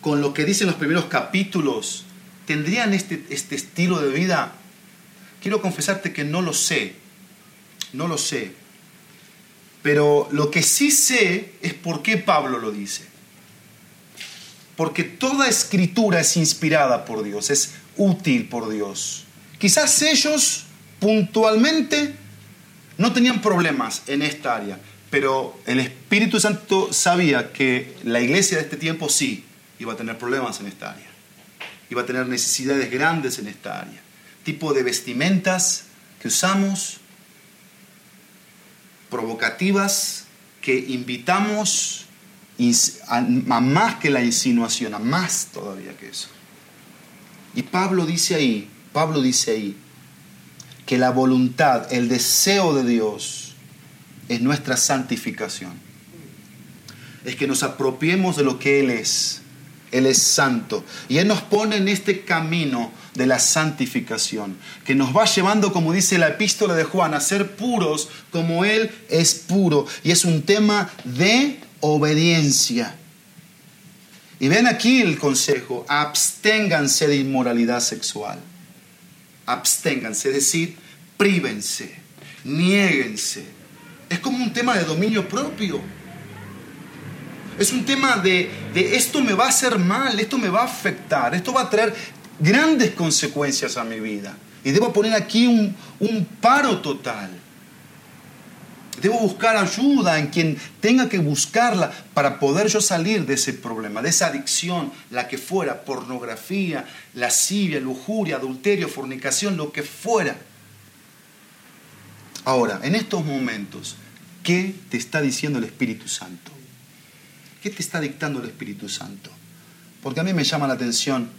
con lo que dicen los primeros capítulos, tendrían este, este estilo de vida? quiero confesarte que no lo sé, no lo sé. Pero lo que sí sé es por qué Pablo lo dice. Porque toda escritura es inspirada por Dios, es útil por Dios. Quizás ellos puntualmente no tenían problemas en esta área, pero el Espíritu Santo sabía que la iglesia de este tiempo sí iba a tener problemas en esta área. Iba a tener necesidades grandes en esta área. Tipo de vestimentas que usamos, provocativas, que invitamos a más que la insinuación, a más todavía que eso. Y Pablo dice ahí, Pablo dice ahí, que la voluntad, el deseo de Dios es nuestra santificación. Es que nos apropiemos de lo que Él es. Él es santo. Y Él nos pone en este camino de la santificación, que nos va llevando, como dice la epístola de Juan, a ser puros como Él es puro. Y es un tema de obediencia. Y ven aquí el consejo, absténganse de inmoralidad sexual. Absténganse, es decir, prívense, niéguense. Es como un tema de dominio propio. Es un tema de, de, esto me va a hacer mal, esto me va a afectar, esto va a traer grandes consecuencias a mi vida. Y debo poner aquí un, un paro total. Debo buscar ayuda en quien tenga que buscarla para poder yo salir de ese problema, de esa adicción, la que fuera, pornografía, lascivia, lujuria, adulterio, fornicación, lo que fuera. Ahora, en estos momentos, ¿qué te está diciendo el Espíritu Santo? ¿Qué te está dictando el Espíritu Santo? Porque a mí me llama la atención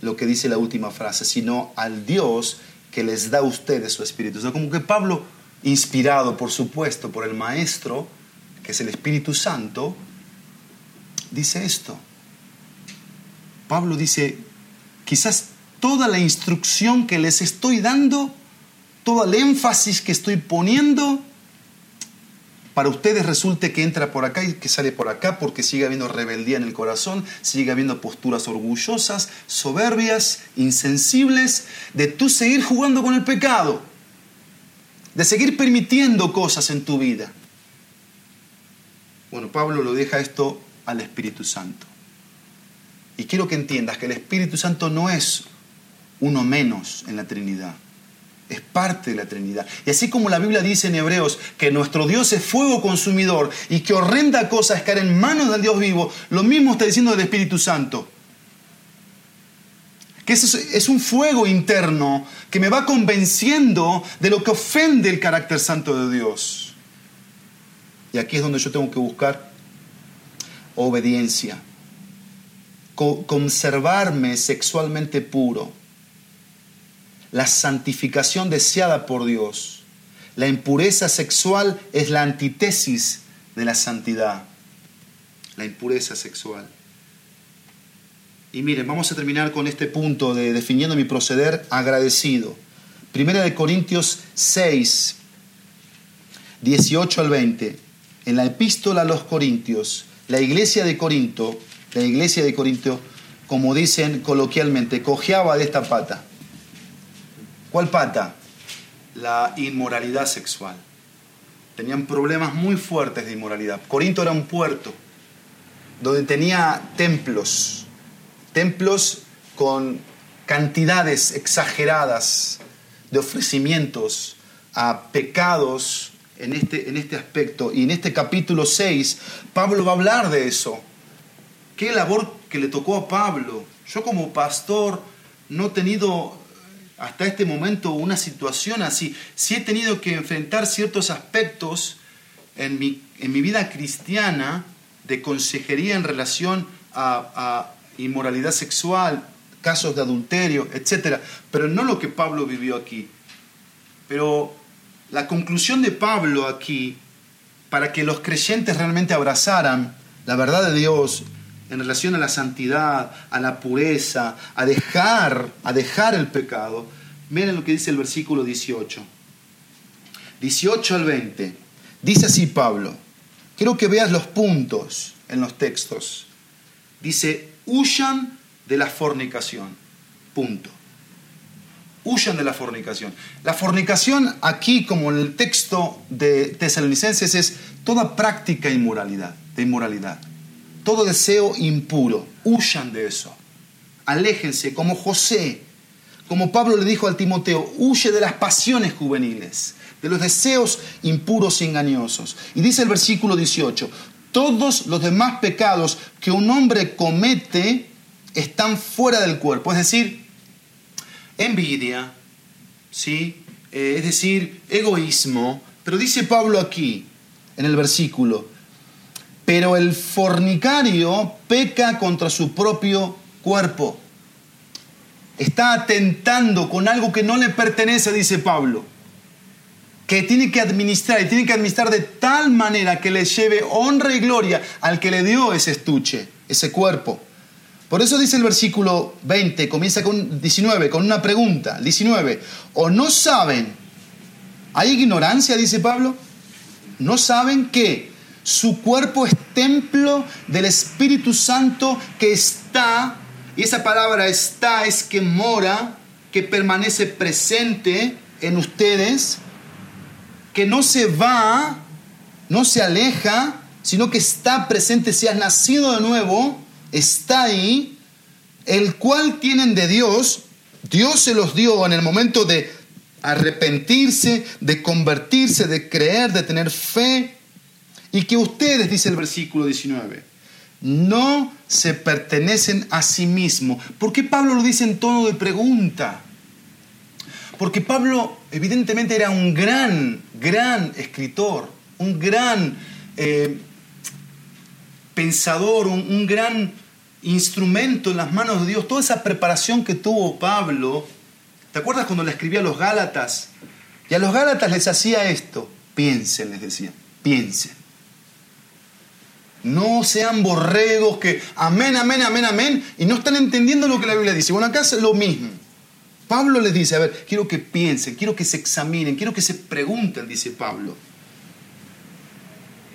lo que dice la última frase, sino al Dios que les da a ustedes su Espíritu. O sea, como que Pablo inspirado por supuesto por el Maestro, que es el Espíritu Santo, dice esto. Pablo dice, quizás toda la instrucción que les estoy dando, todo el énfasis que estoy poniendo, para ustedes resulte que entra por acá y que sale por acá porque sigue habiendo rebeldía en el corazón, sigue habiendo posturas orgullosas, soberbias, insensibles, de tú seguir jugando con el pecado de seguir permitiendo cosas en tu vida. Bueno, Pablo lo deja esto al Espíritu Santo. Y quiero que entiendas que el Espíritu Santo no es uno menos en la Trinidad, es parte de la Trinidad. Y así como la Biblia dice en Hebreos que nuestro Dios es fuego consumidor y que horrenda cosa es caer en manos del Dios vivo, lo mismo está diciendo el Espíritu Santo que es, un fuego interno que me va convenciendo de lo que ofende el carácter santo de Dios. Y aquí es donde yo tengo que buscar obediencia, conservarme sexualmente puro, la santificación deseada por Dios. La impureza sexual es la antítesis de la santidad, la impureza sexual. Y miren, vamos a terminar con este punto de definiendo mi proceder agradecido. Primera de Corintios 6, 18 al 20. En la epístola a los Corintios, la iglesia de Corinto, la iglesia de Corinto, como dicen coloquialmente, cojeaba de esta pata. ¿Cuál pata? La inmoralidad sexual. Tenían problemas muy fuertes de inmoralidad. Corinto era un puerto donde tenía templos, templos con cantidades exageradas de ofrecimientos a pecados en este, en este aspecto. Y en este capítulo 6, Pablo va a hablar de eso. ¿Qué labor que le tocó a Pablo? Yo como pastor no he tenido hasta este momento una situación así. Sí he tenido que enfrentar ciertos aspectos en mi, en mi vida cristiana de consejería en relación a, inmoralidad sexual, casos de adulterio, etc. Pero no lo que Pablo vivió aquí. Pero la conclusión de Pablo aquí, para que los creyentes realmente abrazaran la verdad de Dios en relación a la santidad, a la pureza, a dejar, a dejar el pecado, miren lo que dice el versículo 18. 18 al 20. Dice así Pablo. Quiero que veas los puntos en los textos. Dice, huyan de la fornicación. Punto. huyan de la fornicación. La fornicación aquí, como en el texto de Tesalonicenses, es toda práctica inmoralidad, de inmoralidad, todo deseo impuro. Huyan de eso. Aléjense, como José, como Pablo le dijo al Timoteo, huye de las pasiones juveniles, de los deseos impuros y engañosos. Y dice el versículo 18, todos los demás pecados que un hombre comete están fuera del cuerpo, es decir, envidia, ¿sí? Eh, es decir, egoísmo. Pero dice Pablo aquí, en el versículo, pero el fornicario peca contra su propio cuerpo. Está atentando con algo que no le pertenece, dice Pablo, que tiene que administrar y tiene que administrar de tal manera que le lleve honra y gloria al que le dio ese estuche, ese cuerpo. Por eso dice el versículo 20, comienza con 19, con una pregunta. 19, ¿o no saben? ¿Hay ignorancia, dice Pablo? ¿No saben que su cuerpo es templo del Espíritu Santo que está, y esa palabra está es que mora, que permanece presente en ustedes, que no se va, no se aleja, sino que está presente si has nacido de nuevo? está ahí, el cual tienen de Dios, Dios se los dio en el momento de arrepentirse, de convertirse, de creer, de tener fe, y que ustedes, dice el versículo 19, no se pertenecen a sí mismos. ¿Por qué Pablo lo dice en tono de pregunta? Porque Pablo evidentemente era un gran, gran escritor, un gran eh, pensador, un, gran instrumento en las manos de Dios, toda esa preparación que tuvo Pablo. ¿Te acuerdas cuando le escribía a los Gálatas? Y a los Gálatas les hacía esto. Piensen, les decía, piensen. No sean borregos que amén, amén, amén, amén, y no están entendiendo lo que la Biblia dice. Bueno, acá es lo mismo. Pablo les dice, a ver, quiero que piensen, quiero que se examinen, quiero que se pregunten, dice Pablo.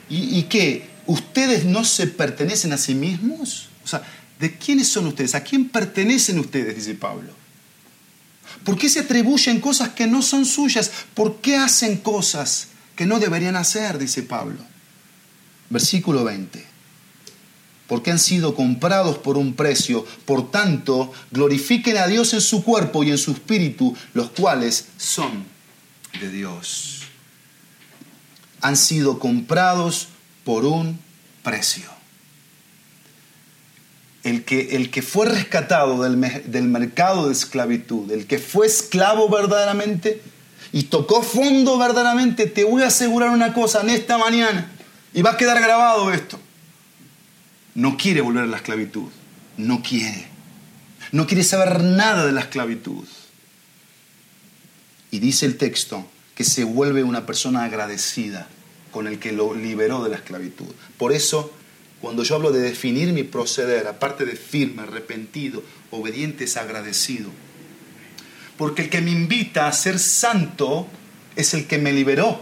¿Y, qué? ¿ustedes no se pertenecen a sí mismos? O sea, ¿de quiénes son ustedes? ¿A quién pertenecen ustedes? Dice Pablo. ¿Por qué se atribuyen cosas que no son suyas? ¿Por qué hacen cosas que no deberían hacer? Dice Pablo. Versículo 20. Porque han sido comprados por un precio, por tanto, glorifiquen a Dios en su cuerpo y en su espíritu, los cuales son de Dios. Han sido comprados por un precio. El que, el que fue rescatado del, del mercado de esclavitud, el que fue esclavo verdaderamente y tocó fondo verdaderamente, te voy a asegurar una cosa en esta mañana y va a quedar grabado esto. No quiere volver a la esclavitud, no quiere. No quiere saber nada de la esclavitud. Y dice el texto que se vuelve una persona agradecida con el que lo liberó de la esclavitud. Por eso, cuando yo hablo de definir mi proceder, aparte de firme, arrepentido, obediente, es agradecido. Porque el que me invita a ser santo es el que me liberó,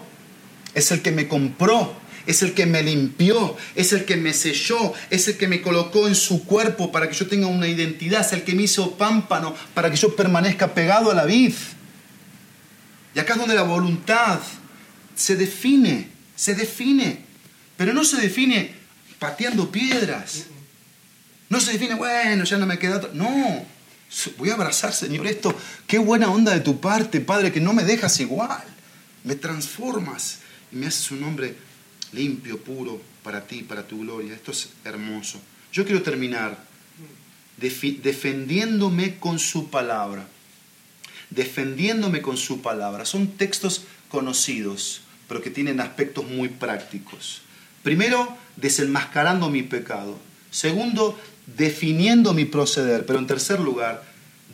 es el que me compró, es el que me limpió, es el que me selló, es el que me colocó en su cuerpo para que yo tenga una identidad, es el que me hizo pámpano para que yo permanezca pegado a la vid. Y acá es donde la voluntad se define se define, pero no se define pateando piedras. No se define, bueno, ya no me queda. No, voy a abrazar, Señor, esto. Qué buena onda de tu parte, Padre, que no me dejas igual. Me transformas y me haces un hombre limpio, puro, para ti, para tu gloria. Esto es hermoso. Yo quiero terminar defendiéndome con su palabra. Defendiéndome con su palabra. Son textos conocidos pero que tienen aspectos muy prácticos. Primero, desenmascarando mi pecado. Segundo, definiendo mi proceder. Pero en tercer lugar,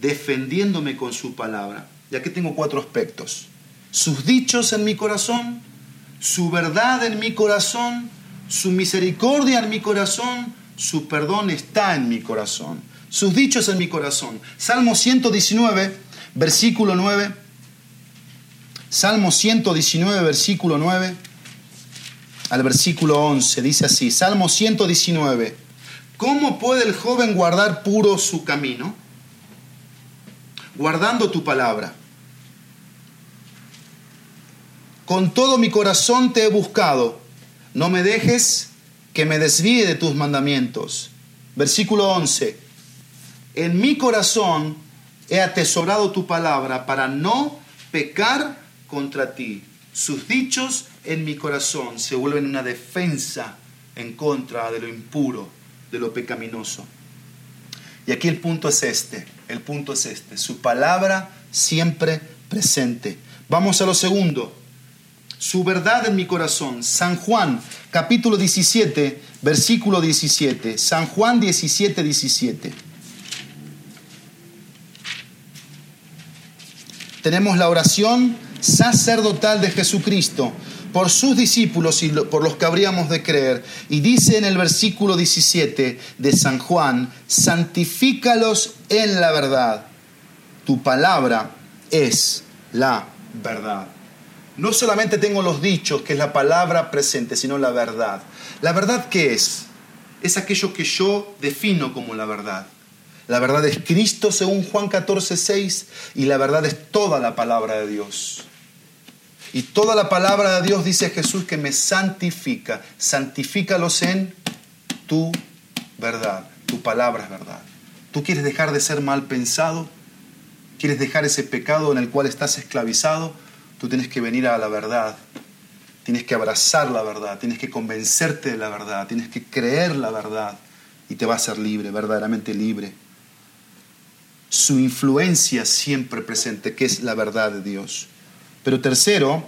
defendiéndome con su palabra. Y aquí tengo cuatro aspectos. Sus dichos en mi corazón, su verdad en mi corazón, su misericordia en mi corazón, su perdón está en mi corazón. Sus dichos en mi corazón. Salmo 119, versículo 9 Salmo 119, versículo 9 al versículo 11. Dice así, Salmo 119. ¿Cómo puede el joven guardar puro su camino? Guardando tu palabra. Con todo mi corazón te he buscado. No me dejes que me desvíe de tus mandamientos. Versículo 11. En mi corazón he atesorado tu palabra para no pecar contra ti. Sus dichos en mi corazón se vuelven una defensa en contra de lo impuro, de lo pecaminoso. Y aquí el punto es este, el punto es este, su palabra siempre presente. Vamos a lo segundo, su verdad en mi corazón. San Juan, capítulo 17, versículo 17. San Juan 17, 17. Tenemos la oración sacerdotal de Jesucristo por sus discípulos y por los que habríamos de creer. Y dice en el versículo 17 de San Juan, santifícalos en la verdad. Tu palabra es la verdad. No solamente tengo los dichos, que es la palabra presente, sino la verdad. ¿La verdad qué es? Es aquello que yo defino como la verdad. La verdad es Cristo según Juan 14, 6 y la verdad es toda la palabra de Dios. Y toda la palabra de Dios dice Jesús que me santifica. Santifícalos en tu verdad. Tu palabra es verdad. ¿Tú quieres dejar de ser mal pensado? ¿Quieres dejar ese pecado en el cual estás esclavizado? Tú tienes que venir a la verdad, tienes que abrazar la verdad, tienes que convencerte de la verdad, tienes que creer la verdad y te va a ser libre, verdaderamente libre. Su influencia siempre presente, que es la verdad de Dios. Pero tercero,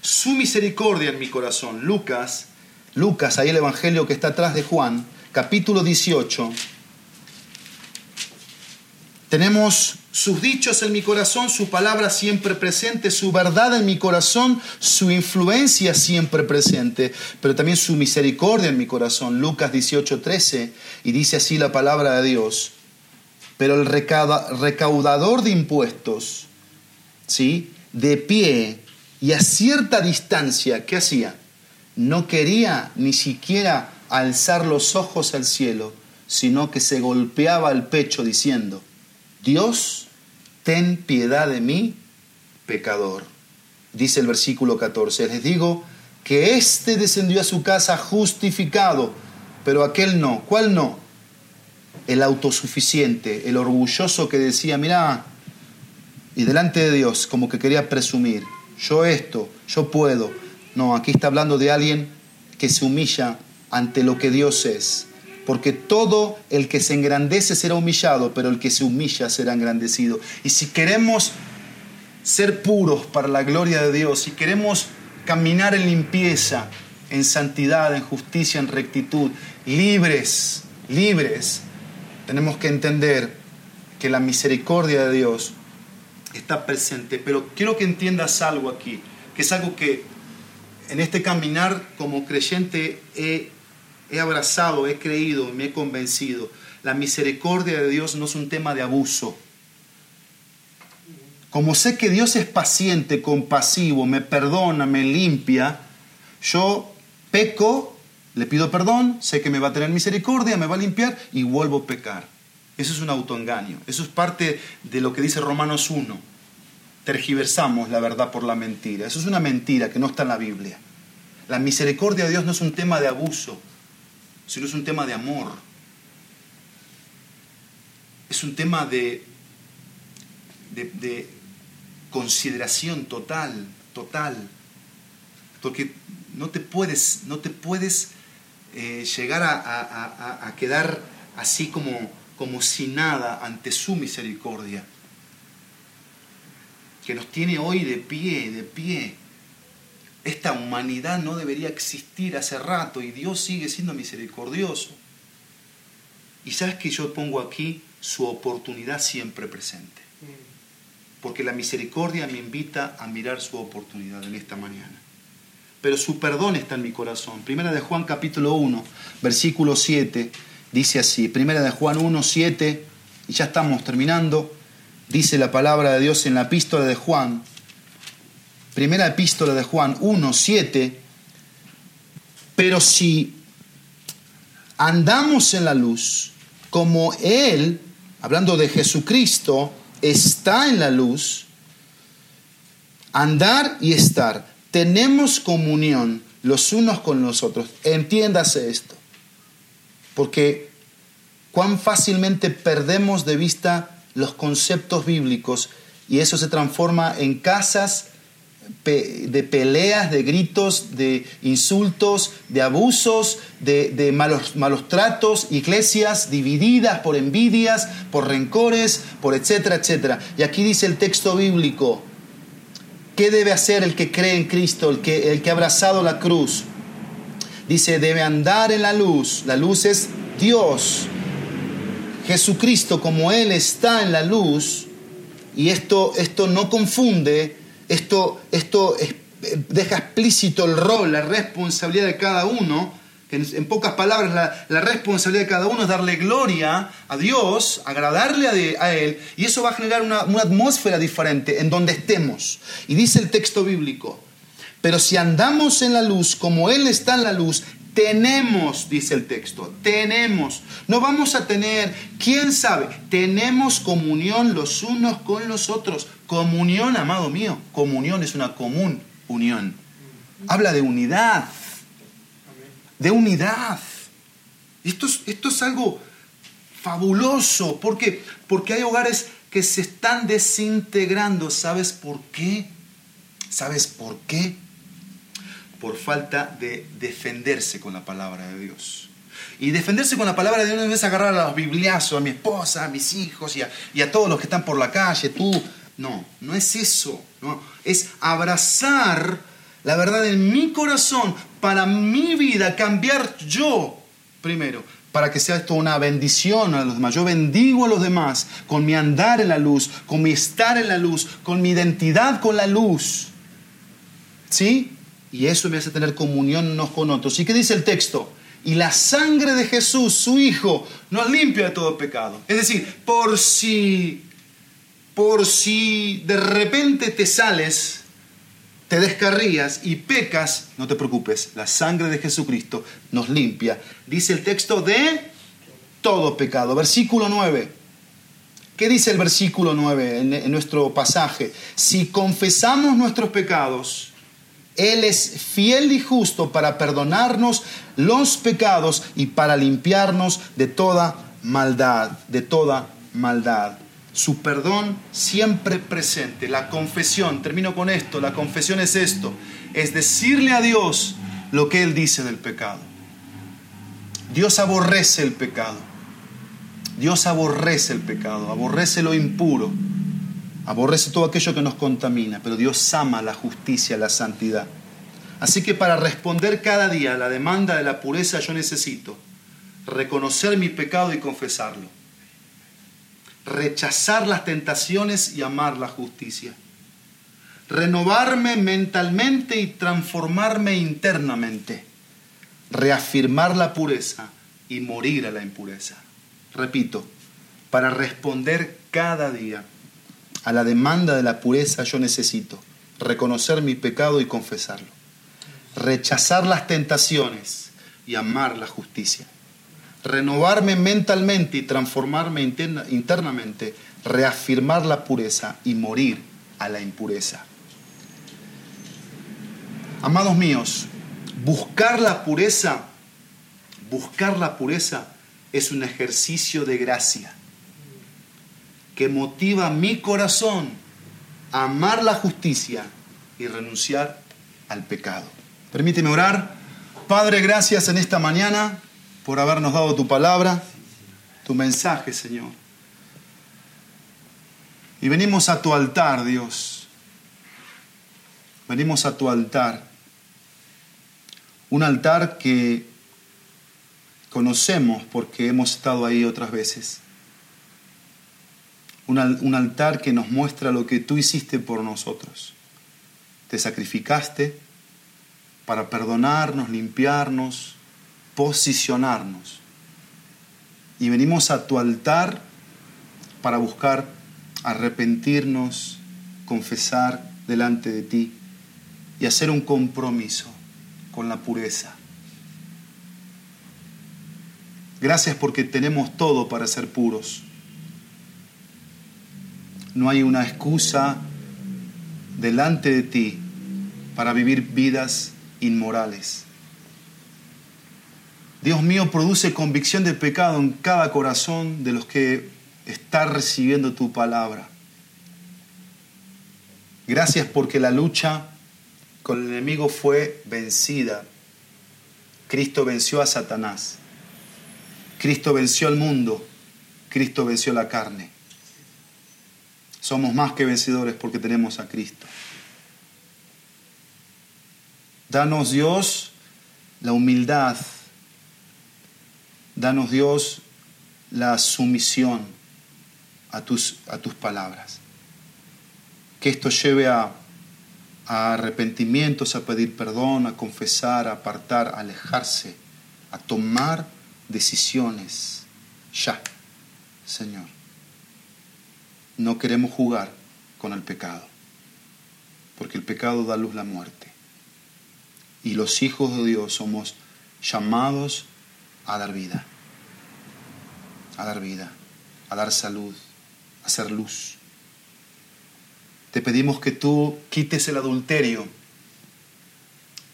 su misericordia en mi corazón. Lucas, Lucas, ahí el Evangelio que está atrás de Juan, capítulo 18. Tenemos sus dichos en mi corazón, su palabra siempre presente, su verdad en mi corazón, su influencia siempre presente, pero también su misericordia en mi corazón. Lucas 18, 13, y dice así la palabra de Dios. Pero el recaudador de impuestos, ¿sí? de pie y a cierta distancia, ¿qué hacía? No quería ni siquiera alzar los ojos al cielo, sino que se golpeaba el pecho diciendo, Dios, ten piedad de mí, pecador. Dice el versículo 14, les digo que éste descendió a su casa justificado, pero aquel no. ¿Cuál no? El autosuficiente, el orgulloso que decía, mira, y delante de Dios como que quería presumir, yo esto, yo puedo. No, aquí está hablando de alguien que se humilla ante lo que Dios es porque todo el que se engrandece será humillado, pero el que se humilla será engrandecido. Y si queremos ser puros para la gloria de Dios, si queremos caminar en limpieza, en santidad, en justicia, en rectitud, libres, libres, tenemos que entender que la misericordia de Dios está presente. Pero quiero que entiendas algo aquí, que es algo que en este caminar como creyente he he abrazado, he creído, me he convencido. La misericordia de Dios no es un tema de abuso. Como sé que Dios es paciente, compasivo, me perdona, me limpia, yo peco, le pido perdón, sé que me va a tener misericordia, me va a limpiar y vuelvo a pecar. Eso es un autoengaño. Eso es parte de lo que dice Romanos 1. Tergiversamos la verdad por la mentira. Eso es una mentira que no está en la Biblia. La misericordia de Dios no es un tema de abuso sino es un tema de amor. Es un tema de, de, consideración total, total. Porque no te puedes, no te puedes eh, llegar a, a, quedar así como, como si nada ante su misericordia, que nos tiene hoy de pie, de pie esta humanidad no debería existir hace rato y Dios sigue siendo misericordioso. Y sabes que yo pongo aquí su oportunidad siempre presente. Porque la misericordia me invita a mirar su oportunidad en esta mañana. Pero su perdón está en mi corazón. Primera de Juan capítulo 1, versículo 7, dice así. Primera de Juan 1, 7, y ya estamos terminando. Dice la palabra de Dios en la epístola de Juan, primera epístola de Juan 1, 7, pero si andamos en la luz, como Él, hablando de Jesucristo, está en la luz, andar y estar, tenemos comunión los unos con los otros. Entiéndase esto, porque cuán fácilmente perdemos de vista los conceptos bíblicos y eso se transforma en casas de peleas, de gritos, de insultos, de abusos, de, malos, malos tratos, iglesias divididas por envidias, por rencores, por etcétera, etcétera. Y aquí dice el texto bíblico, ¿qué debe hacer el que cree en Cristo, el que, el que ha abrazado la cruz? Dice, debe andar en la luz. La luz es Dios. Jesucristo, como Él está en la luz, y esto, esto no confunde esto, esto deja explícito el rol, la responsabilidad de cada uno. Que en, pocas palabras, la, responsabilidad de cada uno es darle gloria a Dios, agradarle a, Él, y eso va a generar una, una atmósfera diferente en donde estemos. Y dice el texto bíblico, pero si andamos en la luz como Él está en la luz, tenemos, dice el texto, tenemos. No vamos a tener, quién sabe, tenemos comunión los unos con los otros. Comunión, amado mío, comunión es una común unión. Habla de unidad, de unidad. Esto es, esto es algo fabuloso. ¿Por qué? Porque hay hogares que se están desintegrando. ¿Sabes por qué? ¿Sabes por qué? por falta de defenderse con la palabra de Dios. Y defenderse con la palabra de Dios no es agarrar a los bibliazos, a mi esposa, a mis hijos y a, todos los que están por la calle, tú. No, no es eso. No. Es abrazar la verdad en mi corazón para mi vida, cambiar yo primero, para que sea esto una bendición a los demás. Yo bendigo a los demás con mi andar en la luz, con mi estar en la luz, con mi identidad con la luz. ¿Sí? Y eso me hace tener comunión unos con otros. ¿Y qué dice el texto? Y la sangre de Jesús, su Hijo, nos limpia de todo pecado. Es decir, por si, por si de repente te sales, te descarrías y pecas, no te preocupes, la sangre de Jesucristo nos limpia. Dice el texto de todo pecado. Versículo 9. ¿Qué dice el versículo 9 en, nuestro pasaje? Si confesamos nuestros pecados, él es fiel y justo para perdonarnos los pecados y para limpiarnos de toda maldad, de toda maldad. Su perdón siempre presente. La confesión, termino con esto, la confesión es esto, es decirle a Dios lo que Él dice del pecado. Dios aborrece el pecado. Dios aborrece el pecado, aborrece lo impuro. Aborrece todo aquello que nos contamina, pero Dios ama la justicia, la santidad. Así que para responder cada día a la demanda de la pureza yo necesito reconocer mi pecado y confesarlo. Rechazar las tentaciones y amar la justicia. Renovarme mentalmente y transformarme internamente. Reafirmar la pureza y morir a la impureza. Repito, para responder cada día a la demanda de la pureza yo necesito reconocer mi pecado y confesarlo, rechazar las tentaciones y amar la justicia, renovarme mentalmente y transformarme internamente, reafirmar la pureza y morir a la impureza. Amados míos, buscar la pureza, buscar la pureza es un ejercicio de gracia que motiva mi corazón a amar la justicia y renunciar al pecado. Permíteme orar. Padre, gracias en esta mañana por habernos dado tu palabra, tu mensaje, Señor. Y venimos a tu altar, Dios. Venimos a tu altar. Un altar que conocemos porque hemos estado ahí otras veces un, altar que nos muestra lo que tú hiciste por nosotros. Te sacrificaste para perdonarnos, limpiarnos, posicionarnos. Y venimos a tu altar para buscar arrepentirnos, confesar delante de ti y hacer un compromiso con la pureza. Gracias porque tenemos todo para ser puros no hay una excusa delante de ti para vivir vidas inmorales. Dios mío, produce convicción de pecado en cada corazón de los que está recibiendo tu palabra. Gracias porque la lucha con el enemigo fue vencida. Cristo venció a Satanás. Cristo venció al mundo. Cristo venció la carne. Somos más que vencedores porque tenemos a Cristo. Danos Dios la humildad. Danos Dios la sumisión a tus, a tus palabras. Que esto lleve a, a arrepentimientos, a pedir perdón, a confesar, a apartar, a alejarse, a tomar decisiones. Ya, Señor. No queremos jugar con el pecado, porque el pecado da luz la muerte. Y los hijos de Dios somos llamados a dar vida, a dar vida, a dar salud, a hacer luz. Te pedimos que tú quites el adulterio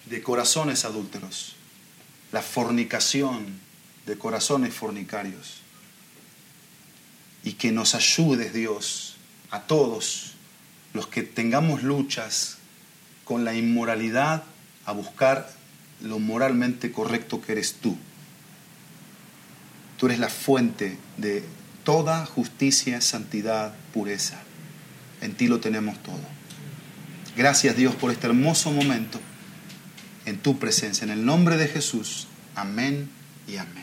de corazones adúlteros, la fornicación de corazones fornicarios y que nos ayudes, Dios, a todos los que tengamos luchas con la inmoralidad a buscar lo moralmente correcto que eres tú. Tú eres la fuente de toda justicia, santidad, pureza. En ti lo tenemos todo. Gracias Dios por este hermoso momento en tu presencia. En el nombre de Jesús. Amén y amén.